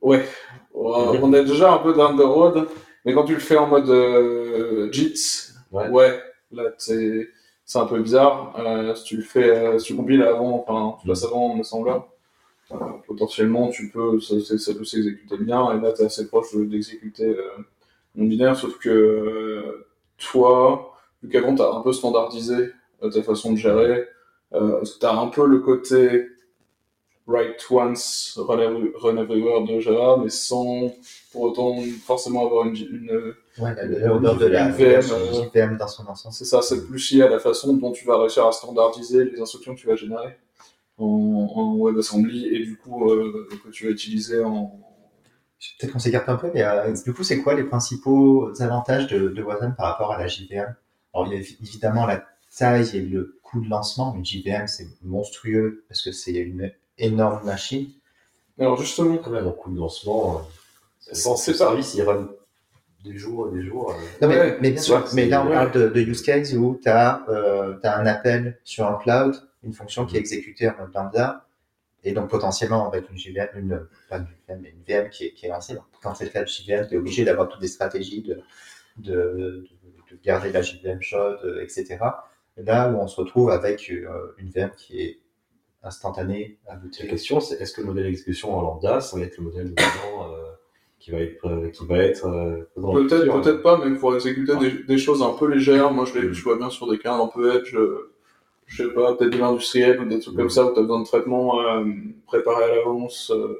Ouais. On est déjà un peu down the road, mais quand tu le fais en mode euh, JIT, Ouais. ouais, là, c'est c'est un peu bizarre. Euh, si tu le fais, euh, si tu compiles avant, enfin, tu passes avant en assembleur, euh, potentiellement, tu peux, ça, ça peut s'exécuter bien, et là, tu es assez proche de- d'exécuter euh, en binaire, sauf que euh, toi, vu qu'avant, tu as un peu standardisé euh, ta façon de gérer, euh, tu as un peu le côté write once, run, every- run everywhere de Java, mais sans pour autant forcément avoir une, une Ouais, la- la odeur de la VM, la euh, JVM dans son ensemble. c'est ça, c'est plus lié à la façon dont tu vas réussir à standardiser les instructions que tu vas générer en, en WebAssembly et du coup euh, que tu vas utiliser en. Peut-être qu'on s'écarte un peu, mais euh, du coup, c'est quoi les principaux avantages de, de Wasm par rapport à la JVM? Alors, il y a évi- évidemment la taille et le coût de lancement. Une JVM, c'est monstrueux parce que c'est une énorme machine. Alors justement, Quand même, en coup de lancement, euh, Sans- ce service, il run des jours et des jours. euh, Non, mais, Ouais, mais bien sûr, mais là, on parle de, de use case où tu as, un appel sur un cloud, une fonction qui est exécutée en mode lambda, et donc potentiellement avec une JVM, une, pas une JVM, mais une VM qui est, qui est lancée. Donc, quand c'est le cas de JVM, tu es obligé d'avoir toutes des stratégies de, de, de, de garder la JVM chaude, euh, etc. Là où on se retrouve avec euh, une VM qui est instantanée à La question, c'est est-ce que le modèle d'exécution en lambda, ça va être le modèle euh, qui va être, euh, qui va être euh, peut-être peut-être pas, mais pour exécuter Ouais. des, des choses un peu légères, moi je, les, Mm. je vois bien sur des cas un peu edge, euh, je sais pas, peut-être de l'industriel ou des trucs Mm. comme ça où tu as besoin de traitements euh, préparés à l'avance, euh,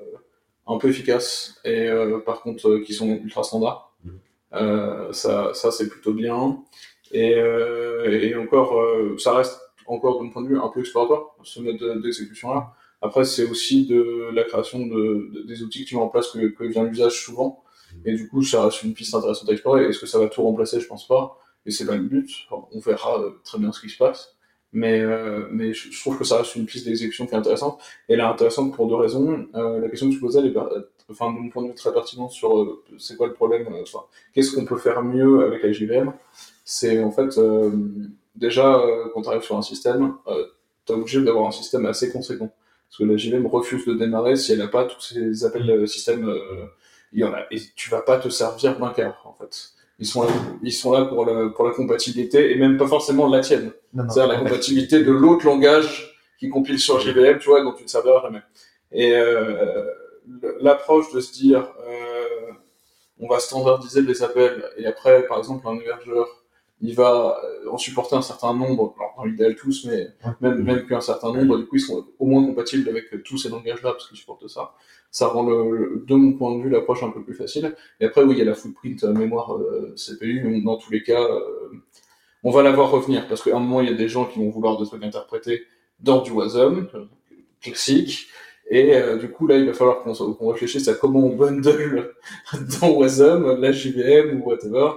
un peu efficaces, et euh, par contre euh, qui sont ultra standards. Mm. Euh, ça, ça c'est plutôt bien. Et, euh, et encore, euh, ça reste encore d'un point de vue un peu exploratoire, ce mode de- d'exécution-là. Après, c'est aussi de la création de, de- des outils que tu mets en place que, que vient l'usage souvent. Et du coup, ça reste une piste intéressante à explorer. Est-ce que ça va tout remplacer? Je pense pas. Et c'est pas le but. On verra euh, très bien ce qui se passe. Mais, euh, mais je, trouve que ça reste une piste d'exécution qui est intéressante. Et elle est intéressante pour deux raisons. Euh, la question que tu posais, elle est, enfin, de mon point de vue, très pertinente sur euh, c'est quoi le problème, euh, enfin, qu'est-ce qu'on peut faire mieux avec la JVM. C'est en fait, euh, déjà, quand tu arrives sur un système, tu es obligé d'avoir un système assez conséquent. Parce que la JVM refuse de démarrer si elle n'a pas tous ces appels de système. euh, il y en a, et tu vas pas te servir d'un cadre, en fait. Ils sont là, ils sont là pour, la, pour la compatibilité, et même pas forcément la tienne. C'est-à-dire la compatibilité de l'autre langage qui compile sur JVM, tu vois, dont tu ne serviras jamais. Et euh, l'approche de se dire, euh, on va standardiser les appels, et après, par exemple, un hébergeur, il va euh, en supporter un certain nombre, alors dans l'idéal tous, mais même, même qu'un certain nombre, du coup, ils sont au moins compatibles avec tous ces langages-là, parce qu'ils supportent ça. Ça rend, le, le- de mon point de vue, l'approche un peu plus facile. Et après, oui, il y a la footprint euh, mémoire euh, CPU, mais dans tous les cas, euh, on va la voir revenir, parce qu'à un moment, il y a des gens qui vont vouloir des trucs interprétés dans du WASM, toxiques. Et euh, du coup, là, il va falloir qu'on qu'on réfléchisse à comment on bundle dans Wasm, la JVM ou whatever.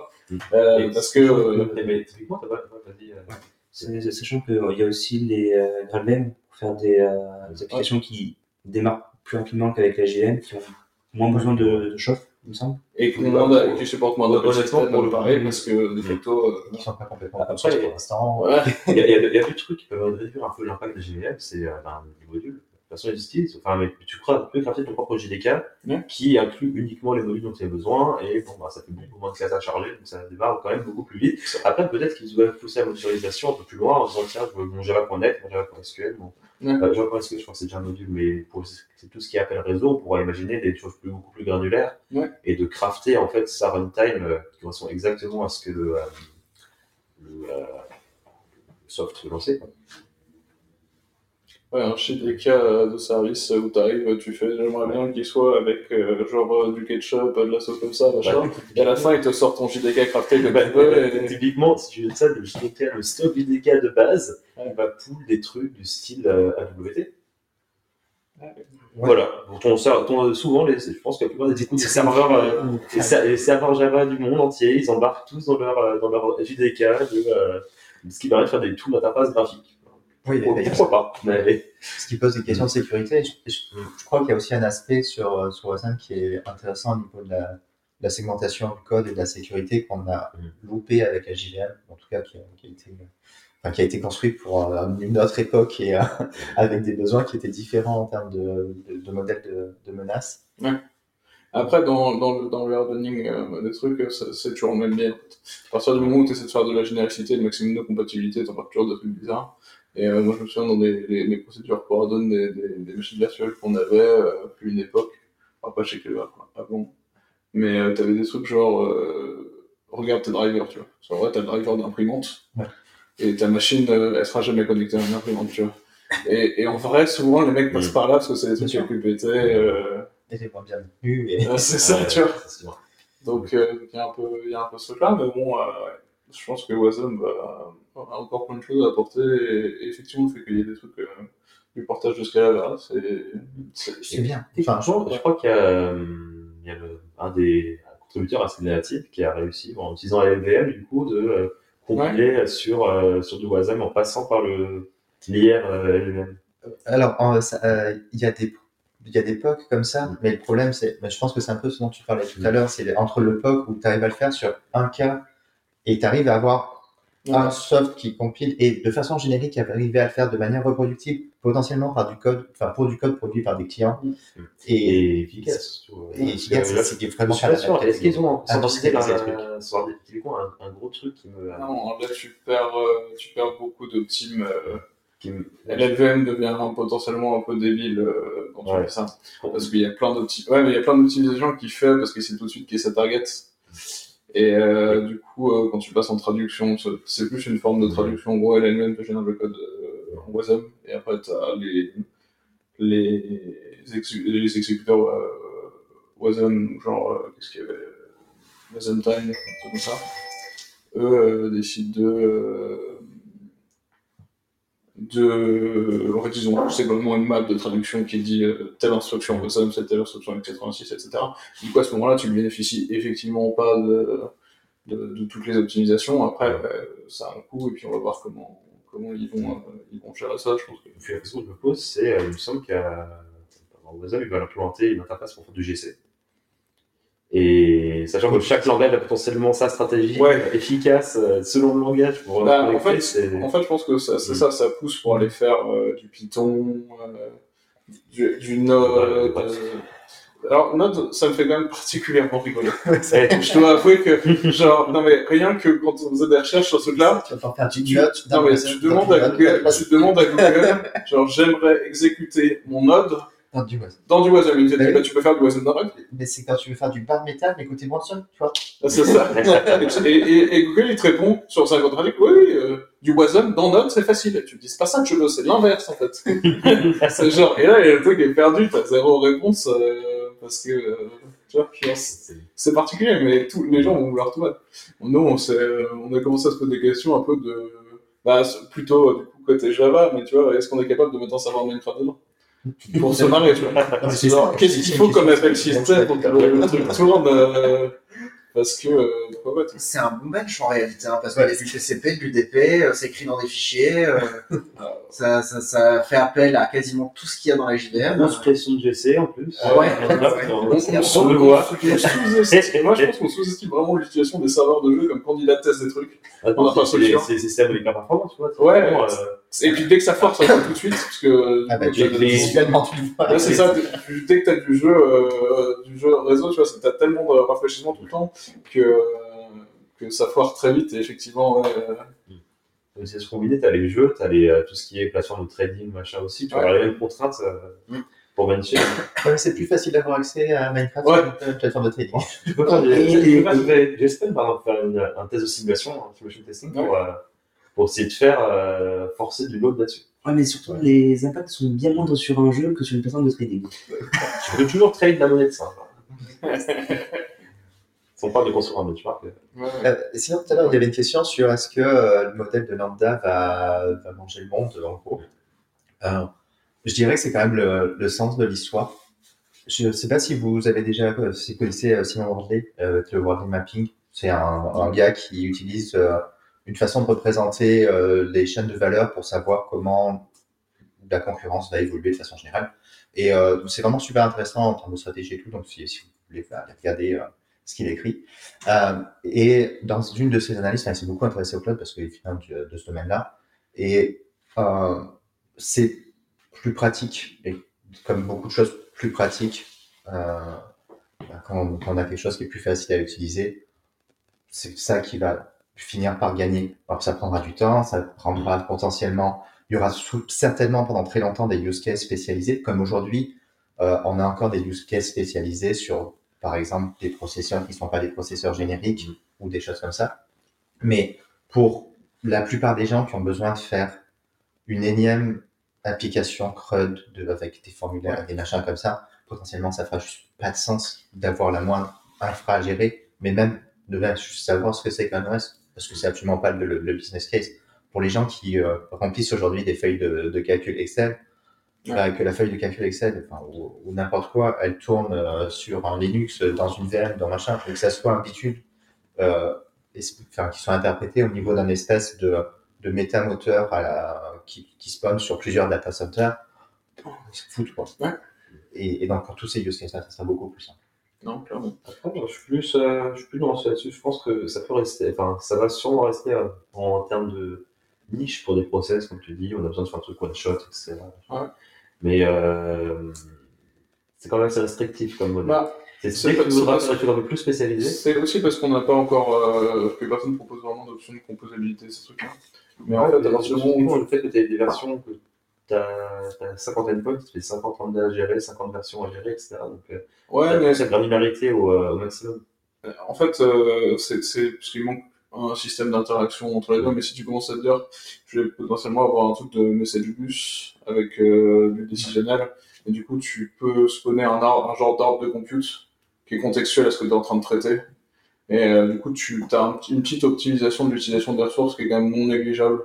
Euh, Et parce que euh, mais- mais typiquement, t'as pas, t'as pas dit, euh, C'est- Sachant qu'il y a aussi les euh, GraalVM pour faire des, euh, des applications qui démarrent plus rapidement qu'avec la JVM, qui ont moins besoin de, de chauffe, il me semble. et qu'on demande à- qui supporte moins de Honnêtement, pour le pareil, parce que de facto, euh, Ils sont pas complètement Après, conscients pour l'instant. Il y, a, a deux trucs qui peuvent réduire un peu l'impact de GVM, c'est euh, ben, façon, utilisent. Enfin, mais tu crois, tu peux crafter ton propre JDK qui inclut uniquement les modules dont tu as besoin et bon, bah, ça fait beaucoup moins de cases à charger, donc ça démarre quand même beaucoup plus vite. Après, peut-être qu'ils doivent pousser la modularisation un peu plus loin en disant tiens, je veux mon Java.net, mon Java.sql. Bon, Ouais. euh, Java.sql, je crois que c'est déjà un module, mais pour c'est tout ce qui est appel réseau, on pourra imaginer des choses plus, beaucoup plus granulaires et de crafter en fait sa runtime euh, qui correspond exactement à ce que le, euh, le, euh, soft veut lancer. quoi. Ouais, un JDK euh, de service où t'arrives, tu fais, j'aimerais bien qu'il soit avec euh, genre euh, du ketchup, de la sauce comme ça, machin. Et à la fin, il te sort ton JDK crafté comme Bah, tu veux. Et... Typiquement, si tu veux ça, le JDK, le stock JDK de base, Ouais. il va pool des trucs du style euh, AWT. Voilà. Donc, souvent, les, je pense que la plupart des, des serveurs, euh, les, ser- les serveurs Java du monde entier, ils embarquent tous dans leur, euh, dans leur JDK de, euh, ce qui permet de faire des tools d'interface graphique. Oui, Pourquoi, pas mais, ce qui pose des questions de sécurité. Je, je- je crois qu'il y a aussi un aspect sur, euh, sur Wasm qui est intéressant au niveau de la, de la segmentation du code et de la sécurité qu'on a Mm. loupé avec la JVM, en tout cas qui a, qui a été, enfin, qui a été construit pour euh, une autre époque et euh, avec des besoins qui étaient différents en termes de, de, de modèles de, de menaces. Après, dans, dans, le, dans le hardening euh, des trucs, c'est toujours le même bien. À partir du moment où tu essaies de faire de la généricité, le maximum de compatibilité, t'en toujours des trucs bizarres. Et euh, moi, je me souviens dans les, les, les procédures pour harden des, des, des machines virtuelles qu'on avait, euh, plus une époque, enfin pas chez Clever, quoi, avant. Mais euh, t'avais des trucs genre, euh, regarde tes drivers, tu vois. C'est vrai, t'as le driver d'imprimante. Ouais. Et ta machine, euh, elle sera jamais connectée à une imprimante, tu vois. Et, et en vrai, souvent, les mecs passent Mm. par là parce que c'est des trucs plus pétés. Euh, Et les moins bien. Et... euh, c'est ça, Ouais, tu vois. Donc euh, il y a un peu, il y a un peu ce truc-là, mais bon, euh, ouais. Je pense que Wasm va a encore plein de choses à apporter. Et, et effectivement, le fait qu'il y ait des trucs, euh, du portage de Scala, là, c'est, c'est, C'est bien. Enfin, je crois qu'il y a, euh, il y a le- un des contributeurs à native qui a réussi, en utilisant la LVM, du coup, de euh, compiler sur, euh, sur du Wasm en passant par le l'IR euh, LVM. Alors, euh, il y a des il y a des POC comme ça, Mm. mais le problème, c'est, mais je pense que c'est un peu ce dont tu parlais tout à Mm. l'heure, c'est entre le POC où tu arrives à le faire sur un cas et tu arrives à avoir un soft qui compile et de façon générique arriver à le faire de manière reproductible, potentiellement par du code, enfin pour du code produit par des clients. Mm. Et, Et efficace. euh, et que efficace, là, c'est vraiment pas sûr. la- Est-ce qu'ils ont Ah, que c'est des standardisé- typiquement un, un gros truc qui me, Non, là tu perds, euh, tu perds beaucoup de teams. Euh, LLVM devient potentiellement un peu débile euh, quand tu Ouais. fais ça. Parce qu'il y a plein d'opti- ouais, mais il y a plein d'optimisations qu'il fait parce qu'il sait tout de suite qui est sa target. Et euh, du coup, euh, quand tu passes en traduction, c'est- plus une forme de traduction. En gros, LLVM te génère le code euh, en WASM. Et après, tu as les, les, exé- les exécuteurs euh, WASM, genre, euh, qu'est-ce qu'il y avait WASM Time, comme ça. Eux euh, décident de. De en fait, ils ont c'est vraiment une map de traduction qui dit euh, telle instruction WASM, c'est telle instruction avec 86, etc. Du coup, à ce moment-là, tu ne bénéficies effectivement pas de, de, de toutes les optimisations. Après, euh, ça a un coût, et puis on va voir comment, comment ils, vont, euh, ils vont gérer ça. Je pense que Puis la question que je me pose, c'est, euh, il me semble qu'à Wasm, ils veulent implémenter une interface pour faire du GC. Et sachant que chaque langage a potentiellement sa stratégie Ouais. efficace euh, selon le langage pour Bah, en, fait, en fait, je pense que ça, c'est Mm. ça, ça pousse pour aller faire euh, du Python, euh, du, du Node. Ouais, ouais. euh. Alors, Node, ça me fait quand même particulièrement rigoler. Je dois avouer que, genre, non mais rien que quand on faisait des recherches sur ce truc-là, Tu vas pas faire du tu, note non, mais tu demandes à Google, tu demandes à Google, genre, j'aimerais exécuter mon Node dans du Wasm. dans du Wasm. Il te dit, Ouais. bah, tu peux faire du Wasm dans Node. Mais c'est quand tu veux faire du bar métal, mais côté moins seul, tu vois. Ah, C'est ça. et, et- et Google, il te répond sur 50 traduits, oui, oui, euh, du Wasm dans Node, c'est facile. Et tu te dis, c'est pas ça que je veux, c'est l'inverse, en fait. c'est genre, et là, il y a le truc qui est perdu, t'as zéro réponse, euh, parce que, euh, tu vois, c'est- particulier, mais tous les gens vont vouloir tout mettre. Nous, on, s'est- on a commencé à se poser des questions un peu de, bah, plutôt, euh, du coup, côté Java, mais tu vois, est-ce qu'on est capable de mettre un serveur Minecraft dedans? Pour se marrer, tu vois. Ça, Qu'est-ce qu'il une faut comme appel système pour que le, truc tourne euh, Parce que, euh, C'est un bon bench en réalité, hein, parce Ouais. qu'il y a du TCP, du DP, euh, c'est écrit dans des fichiers, euh, ça, ça, ça fait appel à quasiment tout ce qu'il y a dans la JVM. Grosse pression de GC en plus. Ouais. On, sous-estime- moi, je pense qu'on sous-estime vraiment l'utilisation des serveurs de jeu comme candidat de test des trucs. On a pas c'est les les systèmes avec la performance, tu vois. c'est Ouais. Euh, Et puis dès que ça force, ça tout de suite. Parce que, Ah bah, tu tu le vois. Ouais, c'est ça, dès que t'as du jeu, euh, du jeu réseau, tu vois, c'est- t'as tellement de rafraîchissement tout le temps que, euh, que ça foire très vite et effectivement, ouais, euh, C'est ce qu'on disait, t'as les jeux, t'as les, euh, tout ce qui est plateforme de trading, machin aussi, tu Ouais. vois, les mêmes contraintes euh, Mm. Ouais, c'est plus facile d'avoir accès à Minecraft Ouais. une plateforme de trading. Tu peux des- j'espère, par exemple, faire une- un test de simulation, un simulation testing, pour, euh, pour essayer de faire euh, forcer du load là-dessus. Ouais, mais surtout, les impacts sont bien moindres sur un jeu que sur une plateforme de trading. Tu peux toujours trade la monnaie de ça. On parle de construire un benchmark, euh, Euh, sinon, tout à l'heure, il y avait une question sur est-ce que euh, le modèle de Lambda va, va manger le monde, en gros. Euh, je dirais que c'est quand même le, le sens de l'histoire. Je ne sais pas si vous avez déjà, euh, si vous connaissez euh, Simon Wardley, euh, avec le Wardley Mapping. C'est un, un gars qui utilise euh, une façon de représenter euh, les chaînes de valeur pour savoir comment la concurrence va évoluer de façon générale. Et euh, c'est vraiment super intéressant en termes de stratégie et tout. Donc, si, si vous voulez aller regarder euh, ce qu'il écrit. Euh, et dans une de ses analyses, il s'est beaucoup intéressé au cloud parce qu'il vient de, de ce domaine-là. Et euh, c'est plus pratique, et comme beaucoup de choses plus pratiques, euh, quand, quand on a quelque chose qui est plus facile à utiliser, c'est ça qui va finir par gagner. Alors ça prendra du temps, ça prendra potentiellement, il y aura certainement pendant très longtemps des use cases spécialisés, comme aujourd'hui, euh, on a encore des use cases spécialisés sur, par exemple, des processeurs qui ne sont pas des processeurs génériques ou des choses comme ça. Mais pour la plupart des gens qui ont besoin de faire une énième application CRUD de, avec des formulaires et des machins comme ça, potentiellement ça fera juste pas de sens d'avoir la moindre infra à gérer, mais même de même juste savoir ce que c'est qu'un OS, parce que c'est absolument pas le, le business case. Pour les gens qui euh, remplissent aujourd'hui des feuilles de, de calcul Excel, bah, que la feuille de calcul Excel, enfin, ou, ou n'importe quoi, elle tourne euh, sur un Linux, euh, dans une VM, dans machin, que ça soit un bitude, euh, enfin, qui soit interprété au niveau d'un espèce de, de métamoteur à la, qui, qui spawn sur plusieurs data centers, c'est fou, quoi. Ouais. Et, et donc, pour tous ces use cases-là, ça sera beaucoup plus simple. Non, clairement. Après, moi, je suis plus, euh, je suis plus nuancé là-dessus. Je pense que ça peut rester, enfin, ça va sûrement rester euh, en termes de niche pour des process, comme tu dis. On a besoin de faire un truc one shot, etc. Ouais. Mais euh, c'est quand même assez restrictif comme modèle. Bah, c'est c'est que tu voudras sur un peu plus spécialisé. c'est aussi parce qu'on n'a pas encore, euh, que personne ne propose vraiment d'option de composabilité, ces trucs-là. Mais en Ouais, fait, à partir du moment où le fait que tu as des versions que tu as, 50 endpoints, tu fais 50 endpoints à gérer, 50 versions à gérer, etc. Donc, euh, Ouais, mais cette granularité au, euh, au maximum. Euh, En fait, euh, c'est parce qu'il manque un système d'interaction entre les deux, mais si tu commences à te dire, je vais potentiellement avoir un truc de message bus avec euh, du décisionnel, et du coup, tu peux spawner un, ar- un genre d'ordre de compute qui est contextuel à ce que tu es en train de traiter. Et euh, du coup, tu as un une petite optimisation de l'utilisation des ressources qui est quand même non négligeable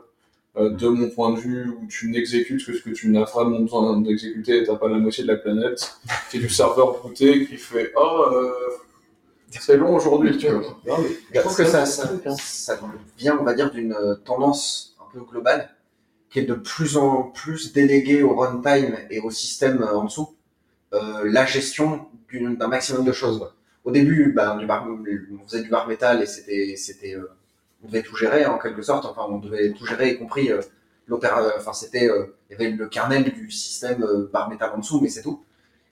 de mon point de vue, où tu n'exécutes que ce que tu n'as vraiment besoin d'exécuter et t'as pas la moitié de la planète, qui est du serveur booté qui fait « Oh, euh, c'est long aujourd'hui, tu vois. Non, mais, Je trouve que ça, hein. ça vient, on va dire, d'une euh, tendance un peu globale qui est de plus en plus déléguée au runtime et au système euh, en dessous euh, la gestion d'une- d'un maximum de choses. Au début, du bar, on faisait du bar métal et c'était, c'était, euh, on devait tout gérer en quelque sorte. Enfin, on devait tout gérer, y compris euh, l'opéra. Enfin, c'était, euh, il y avait le kernel du système euh, bar métal en dessous, mais c'est tout.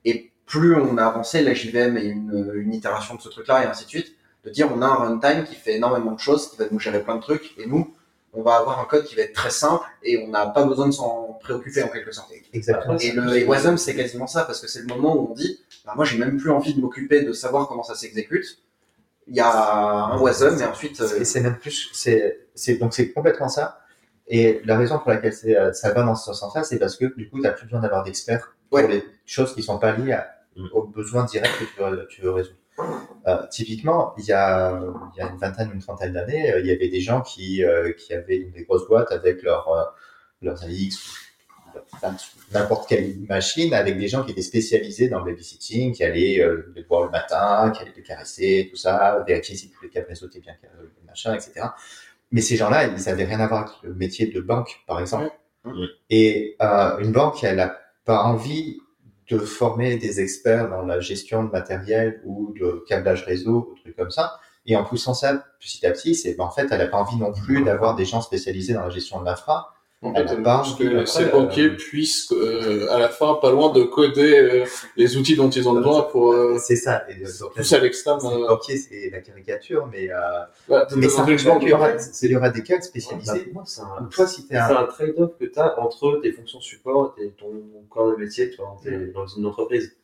Et plus on a avancé, la JVM et une, une itération de ce truc-là et ainsi de suite, de dire on a un runtime qui fait énormément de choses, qui va nous gérer plein de trucs, et nous, on va avoir un code qui va être très simple et on n'a pas besoin de s'en préoccuper en quelque sorte. Exactement. Et le et Wasm, c'est quasiment ça, parce que c'est le moment où on dit, bah, moi j'ai même plus envie de m'occuper de savoir comment ça s'exécute. Il y a un Wasm et ensuite. euh, Et c'est même plus, c'est, c'est, donc c'est complètement ça. Et la raison pour laquelle c'est, euh, ça va dans ce sens-là, c'est parce que du coup, tu n'as plus besoin d'avoir d'experts pour Ouais. les choses qui sont pas liées à- Mm. aux besoins directs que tu veux, tu veux résoudre. Euh, typiquement, il y a, il y a une vingtaine, une trentaine d'années, euh, il y avait des gens qui, euh, qui avaient des grosses boîtes avec leur, euh, leurs AX, n'importe quelle machine avec des gens qui étaient spécialisés dans le babysitting, qui allaient euh, les voir le matin, qui allaient les caresser, tout ça, vérifier si tous les câbles réseau étaient bien carrés, machin, etc. Mais ces gens-là, ils n'avaient rien à voir avec le métier de banque, par exemple. Ouais. Et euh, une banque, elle n'a pas envie de former des experts dans la gestion de matériel ou de câblage réseau, ou trucs comme ça. Et en poussant ça petit à petit, c'est ben, en fait, elle n'a pas envie non plus d'avoir des gens spécialisés dans la gestion de l'infra. En Elle fait, envie, que après, ces euh, banquiers puissent, euh, à la fin, pas loin de coder euh, les outils dont ils ont besoin pour euh, C'est ça. Et, euh, donc, pousser à l'extrême. c'est- euh, banquier, c'est la caricature, mais, euh, ouais, mais ça dans Il y aura, il y aura des cas Bah, spécialisés. pour moi, c'est un, toi, si un, un trade-off que tu as entre tes fonctions support et ton corps de métier tu vois, dans dans une entreprise.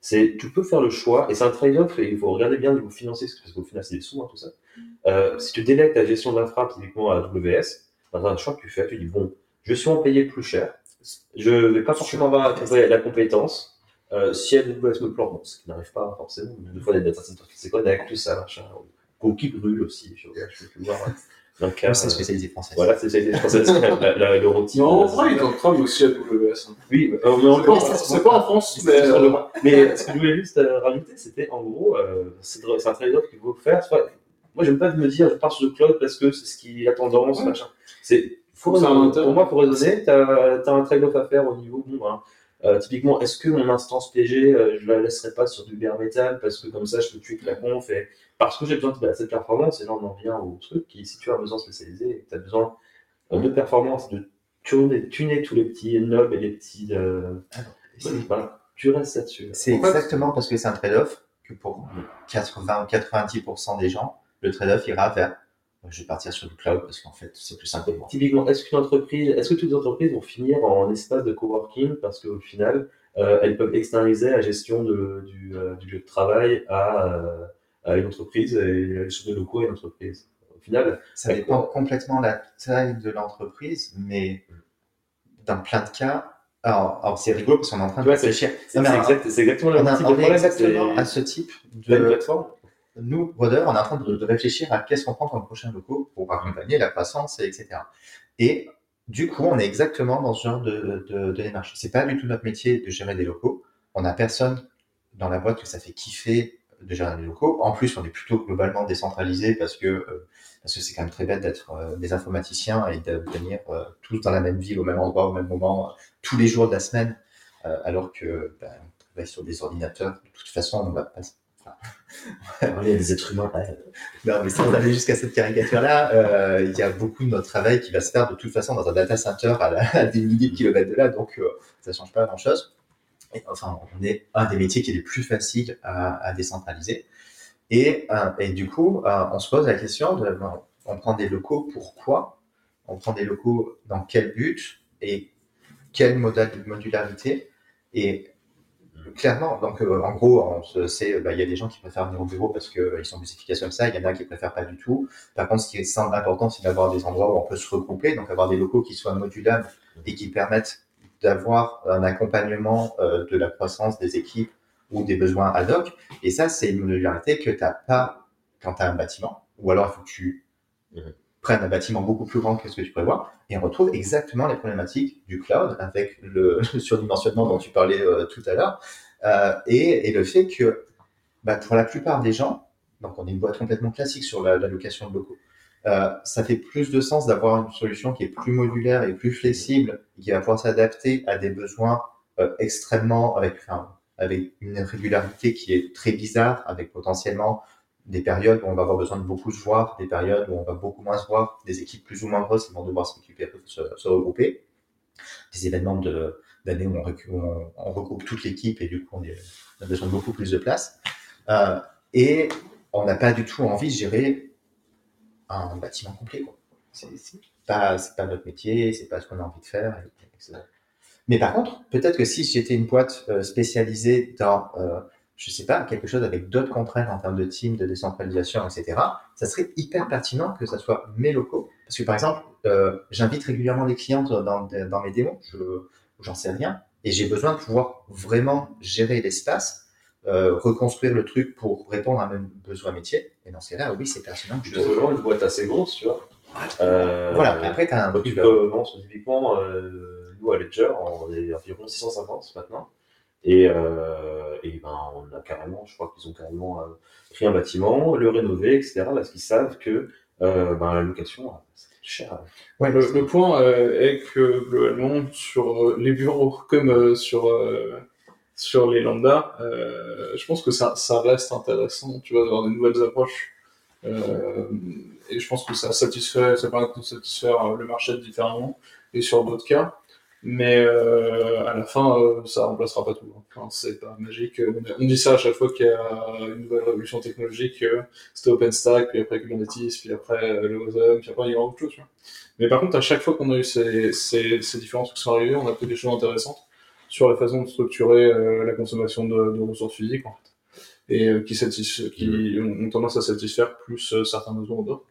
C'est, tu peux faire le choix, et c'est un trade-off, et il faut regarder bien au niveau financier, parce qu'au final, c'est des sous, hein, tout ça. Euh, si tu délègues ta gestion d'infra, typiquement à AWS, bah, t'as un choix que tu fais, tu dis, bon, je suis en payé plus cher, je vais pas forcément avoir la, la compétence, euh, si AWS me plante, bon, ce qui n'arrive pas forcément, des fois, les data centers qui connectent, tout ça, machin, ou qui brûle aussi, je, je peux voir, euh, un cas. c'est euh, spécialisé français. voilà, c'est la- la- le rôti. Non, en vrai, ils ont travaillé aussi à AWS. hein. Oui, euh, mais en C'est pas, en France- c'est pas en France, mais. mais, euh, mais ce que je voulais juste euh, rajouter, c'était en gros, euh, c'est un trade-off qu'il faut faire. Soit, moi, j'aime pas me dire je pars sur le cloud parce que c'est ce qui est la tendance, Ouais. machin. C'est, faut raisonner. pour moi, pour raisonner, tu as, un trade-off à faire au niveau. Bon, hein, euh, typiquement, est-ce que mon instance PG, euh, je la laisserai pas sur du bare metal parce que comme ça, je peux tuer que la conf et parce que j'ai besoin de bah, cette performance, et là, on en vient au truc qui, si tu as besoin spécialisé et que tu as besoin euh, de performance, de tuner, tuner tous les petits knobs et les petits. euh, voilà, tu restes là-dessus. C'est exactement parce que c'est un trade-off que pour 80 ou 90% des gens, le trade-off ira vers je vais partir sur du cloud parce qu'en fait, c'est plus simple pour moi. Typiquement, est-ce qu'une entreprise, est-ce que toutes les entreprises vont finir en espace de coworking parce qu'au final, euh, elles peuvent externaliser la gestion de- du, euh, du lieu de travail à, euh, à une entreprise et la gestion des locaux à une entreprise. Au final, Ça dépend quoi. complètement de la taille de l'entreprise, mais dans plein de cas, alors, alors c'est rigolo parce qu'on est en train de réfléchir. c'est exact- exactement le on, même type on de problème. exactement à ce type de, plateforme nous, Brodeur, on est en train de, réfléchir à qu'est-ce qu'on prend comme prochain locaux pour accompagner la croissance, et etc. Et du coup, on est exactement dans ce genre de, de, de démarche. C'est pas du tout notre métier de gérer des locaux. On a personne dans la boîte que ça fait kiffer de gérer des locaux. En plus, on est plutôt globalement décentralisé parce que euh, parce que c'est quand même très bête d'être euh, des informaticiens et de venir euh, tous dans la même ville, au même endroit, au même moment, tous les jours de la semaine, alors que ben, on travaille sur des ordinateurs. De toute façon, on va pas Il y a des êtres humains. non, mais sans aller jusqu'à cette caricature-là, euh, il y a beaucoup de notre travail qui va se faire de toute façon dans un data center à, des milliers de kilomètres de là, donc euh, ça change pas grand-chose. Enfin, on est un des métiers qui est les plus faciles à, décentraliser. Et, euh, et du coup, on se pose la question on prend des locaux, pourquoi? On prend des locaux dans quel but? Et quelle modularité? Clairement, donc euh, en gros, on se sait, bah, il y a des gens qui préfèrent venir au bureau parce qu'ils sont plus efficaces comme ça, il y en a qui préfèrent pas du tout. Par contre, ce qui semble important, c'est d'avoir des endroits où on peut se regrouper, donc avoir des locaux qui soient modulables et qui permettent d'avoir un accompagnement euh, de la croissance des équipes ou des besoins ad hoc. Et ça, c'est une modularité que tu n'as pas quand tu as un bâtiment, ou alors il faut que tu Prennes un bâtiment beaucoup plus grand que ce que tu prévois, et on retrouve exactement les problématiques du cloud avec le, surdimensionnement dont tu parlais euh, tout à l'heure, euh, et, le fait que bah, pour la plupart des gens, donc on est une boîte complètement classique sur la, location de locaux, euh, ça fait plus de sens d'avoir une solution qui est plus modulaire et plus flexible, qui va pouvoir s'adapter à des besoins extrêmement, avec une régularité qui est très bizarre, avec potentiellement des périodes où on va avoir besoin de beaucoup se voir, des périodes où on va beaucoup moins se voir, des équipes plus ou moins grosses qui vont devoir se, se, se regrouper, des événements de- d'années où, on, regroupe toute l'équipe et du coup on, a besoin de beaucoup plus de place. Euh, et on n'a pas du tout envie de gérer un bâtiment complet. quoi. C'est pas, notre métier, c'est pas ce qu'on a envie de faire. Mais par contre, peut-être que si j'étais une boîte euh, spécialisée dans, euh, je sais pas, quelque chose avec d'autres contraintes en termes de team, de décentralisation, etc., ça serait hyper pertinent que ça soit mes locaux. Parce que par exemple, euh, j'invite régulièrement des clients dans, dans mes démos, je, j'en sais rien, et j'ai besoin de pouvoir vraiment gérer l'espace, euh, reconstruire le truc pour répondre à mes besoins métiers. Et dans ces cas-là, oui, c'est pertinent que Je te une boîte assez grosse, tu vois. Euh, Voilà, après, tu as un tu peux vendre typiquement euh, nous à Ledger, on est environ 650 maintenant. Et, euh, et ben, on a carrément, je crois qu'ils ont carrément euh, pris un bâtiment, le rénover, etc. Parce qu'ils savent que euh, ben, la location, euh, c'est cher. Ouais, Le, le point euh, est que globalement, sur euh, les bureaux comme euh, sur, euh, sur les lambda, euh, je pense que ça, ça reste intéressant, tu vois, d'avoir des nouvelles approches. Euh, et je pense que ça satisfait, ça permet de satisfaire le marché différemment et sur d'autres cas. Mais euh, à la fin, euh, ça remplacera pas tout. hein. Enfin, c'est pas magique. On, on dit ça à chaque fois qu'il y a une nouvelle révolution technologique. euh, C'était OpenStack, puis après Kubernetes, puis après euh, le Wasm, puis après il y aura autre chose. vois. Mais par contre, à chaque fois qu'on a eu ces, ces, ces différents trucs qui sont arrivés, on a pris des choses intéressantes sur la façon de structurer euh, la consommation de, de ressources physiques, en fait. Et euh, qui, qui ont ont tendance à satisfaire plus euh, certains besoins ou d'autres.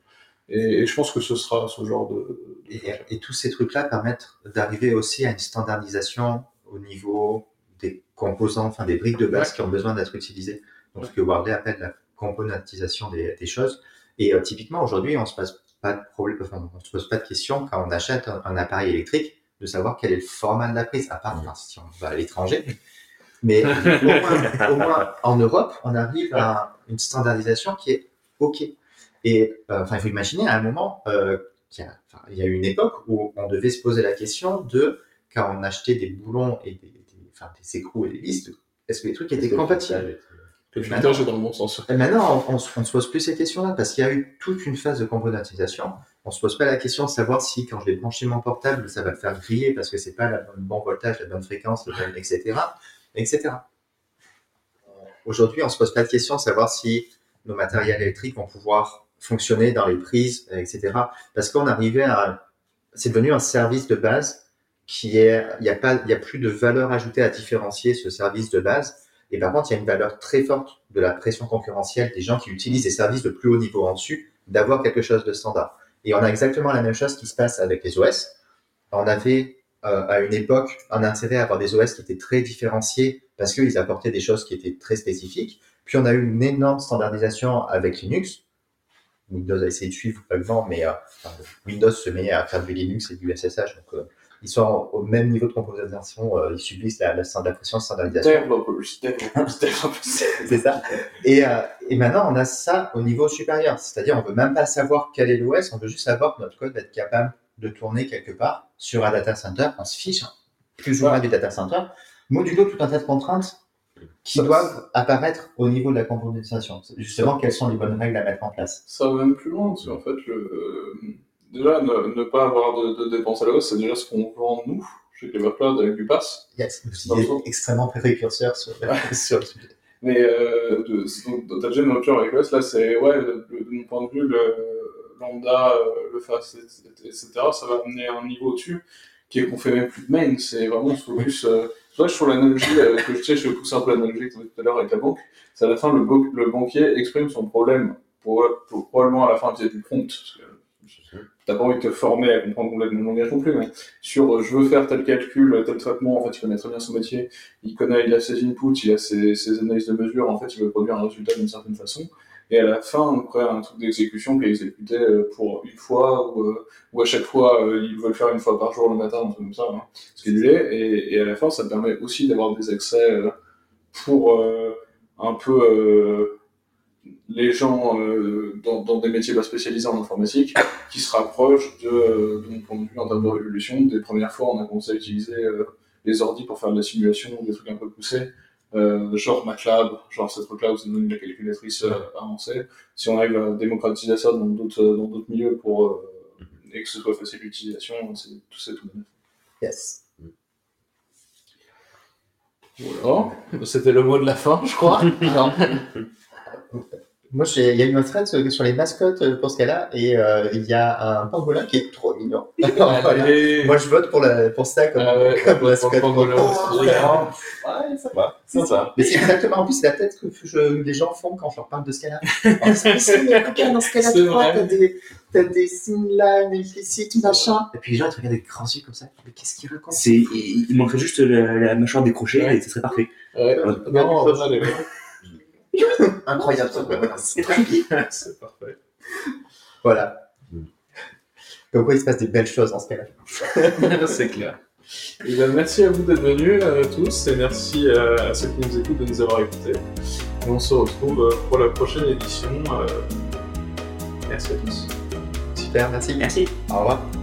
Et, et je pense que ce sera ce genre de. de Et, tous ces trucs-là permettent d'arriver aussi à une standardisation au niveau des composants, enfin des briques de base qui ont besoin d'être utilisées. Donc, ce que Wardley appelle la componentisation des, des choses. Et euh, typiquement, aujourd'hui, on se passe pas de problème, enfin, on se pose pas de question quand on achète un, un appareil électrique de savoir quel est le format de la prise, à part enfin, si on va à l'étranger. Mais au moins, au moins, en Europe, on arrive à une standardisation qui est OK. Et euh, enfin, il faut imaginer à un moment, euh, qu'il y a- enfin, il y a eu une époque où on devait se poser la question de quand on achetait des boulons et des, des- enfin, des écrous et des listes, est-ce que les trucs étaient compatibles Le filtrage est dans le bon sens. et maintenant, on, on, se- on ne se pose plus ces questions-là parce qu'il y a eu toute une phase de componentisation. On se pose pas la question de savoir si, quand je vais brancher mon portable, ça va le faire griller parce que c'est pas le bon voltage, la bonne fréquence, etc., etc. Aujourd'hui, on se pose pas de question de savoir si nos matériels électriques vont pouvoir fonctionner dans les prises, etc. Parce qu'on arrivait à, c'est devenu un service de base qui est, il n'y a pas, il y a plus de valeur ajoutée à différencier ce service de base. Et par contre, il y a une valeur très forte de la pression concurrentielle des gens qui utilisent des services de plus haut niveau en dessus, d'avoir quelque chose de standard. Et on a exactement la même chose qui se passe avec les OS. On avait euh, à une époque un intérêt à avoir des OS qui étaient très différenciés parce qu'ils apportaient des choses qui étaient très spécifiques. Puis on a eu une énorme standardisation avec Linux. Windows a essayé de suivre le vent, mais euh, enfin, Windows se met à faire du Linux et du SSH. Donc, euh, ils sont au même niveau de composition, euh, ils subissent la, la, la pression de standardisation. C'est ça. Et, euh, et maintenant, on a ça au niveau supérieur. C'est-à-dire, on veut même pas savoir quel est l'OS, on veut juste savoir que notre code va être capable de tourner quelque part sur un data center. On se fiche hein, plus ou moins du data center. Modulo tout un tas de contraintes qui Ça, doivent apparaître au niveau de la composition. Justement, quelles sont les bonnes règles à mettre en place Ça va même plus loin, parce qu'en fait, le... euh, déjà, ne, ne pas avoir de, de dépenses à la hausse, c'est déjà ce qu'on vend nous, chez Clevercloud, avec du pass. Yes, vous Dans êtes extrêmement précurseur sur, sur le sujet. Mais euh, t'as déjà une rupture avec l'OS, là, c'est, ouais, de, de mon point de vue, le lambda, euh, le fast, etc., ça va amener un niveau au-dessus, qui est qu'on fait même plus de main, c'est vraiment ce focus. Euh, vois, je trouve l'analogie, euh, que je sais, je vais pousser un peu l'analogie que tu tout à l'heure avec la banque, c'est à la fin, le, le banquier exprime son problème, pour, pour- probablement à la fin, vis du prompt, parce que t'as pas envie de te former à comprendre complètement le langage non plus, mais sur euh, je veux faire tel calcul, tel traitement, en fait, il connaît très bien son métier, il connaît, il a ses inputs, il a ses, ses analyses de mesure, en fait, il veut produire un résultat d'une certaine façon. Et à la fin, on crée un truc d'exécution qui est exécuté euh, pour une fois, ou, euh, à chaque fois, euh, ils veulent faire une fois par jour le matin, un truc comme ça, hein, lait. Et, et à la fin, ça permet aussi d'avoir des accès pour un peu les gens dans, des métiers pas spécialisés en informatique qui se rapprochent de, de mon point de vue en termes de révolution. Des premières fois, on a commencé à utiliser les ordi pour faire de la simulation, des trucs un peu poussés, euh, genre MATLAB, genre ces trucs-là où c'est devenu la calculatrice euh, avancée. Si on arrive à démocratiser ça dans d'autres dans d'autres milieux pour euh, et que ce soit facile d'utilisation, c'est tout c'est tout neuf. Yes. Voilà, c'était le mot de la fin, je crois. Moi, il y a eu un thread sur les mascottes euh, pour ce cas-là, et euh, il y a un pangolin qui est trop mignon. Allez. Moi, je vote pour, la, pour ça comme, Ah ouais, comme pour le mascotte. pangolin Oh, aussi. regarde. Ouais, ça va. C'est ça. Mais c'est exactement en plus la tête que je, les gens font quand je leur parle de ce cas-là. Dans ce cas-là, tu vois, t'as des, t'as des signes-lines implicites, machin. Et puis les gens, ils te regardent avec des grands yeux comme ça. Mais qu'est-ce qu'ils racontent? C'est, il, manquerait juste la, la mâchoire décrochée Ouais. et ce serait parfait. Ouais, non, Incroyable, c'est c'est parfait. Voilà. Mm. Donc, quoi, il se passe des belles choses dans ce cas-là. c'est clair. Et ben, merci à vous d'être venus euh, tous et merci euh, à ceux qui nous écoutent de nous avoir écoutés. Et on se retrouve euh, pour la prochaine édition. Merci à tous. Super, merci. Merci. Au revoir.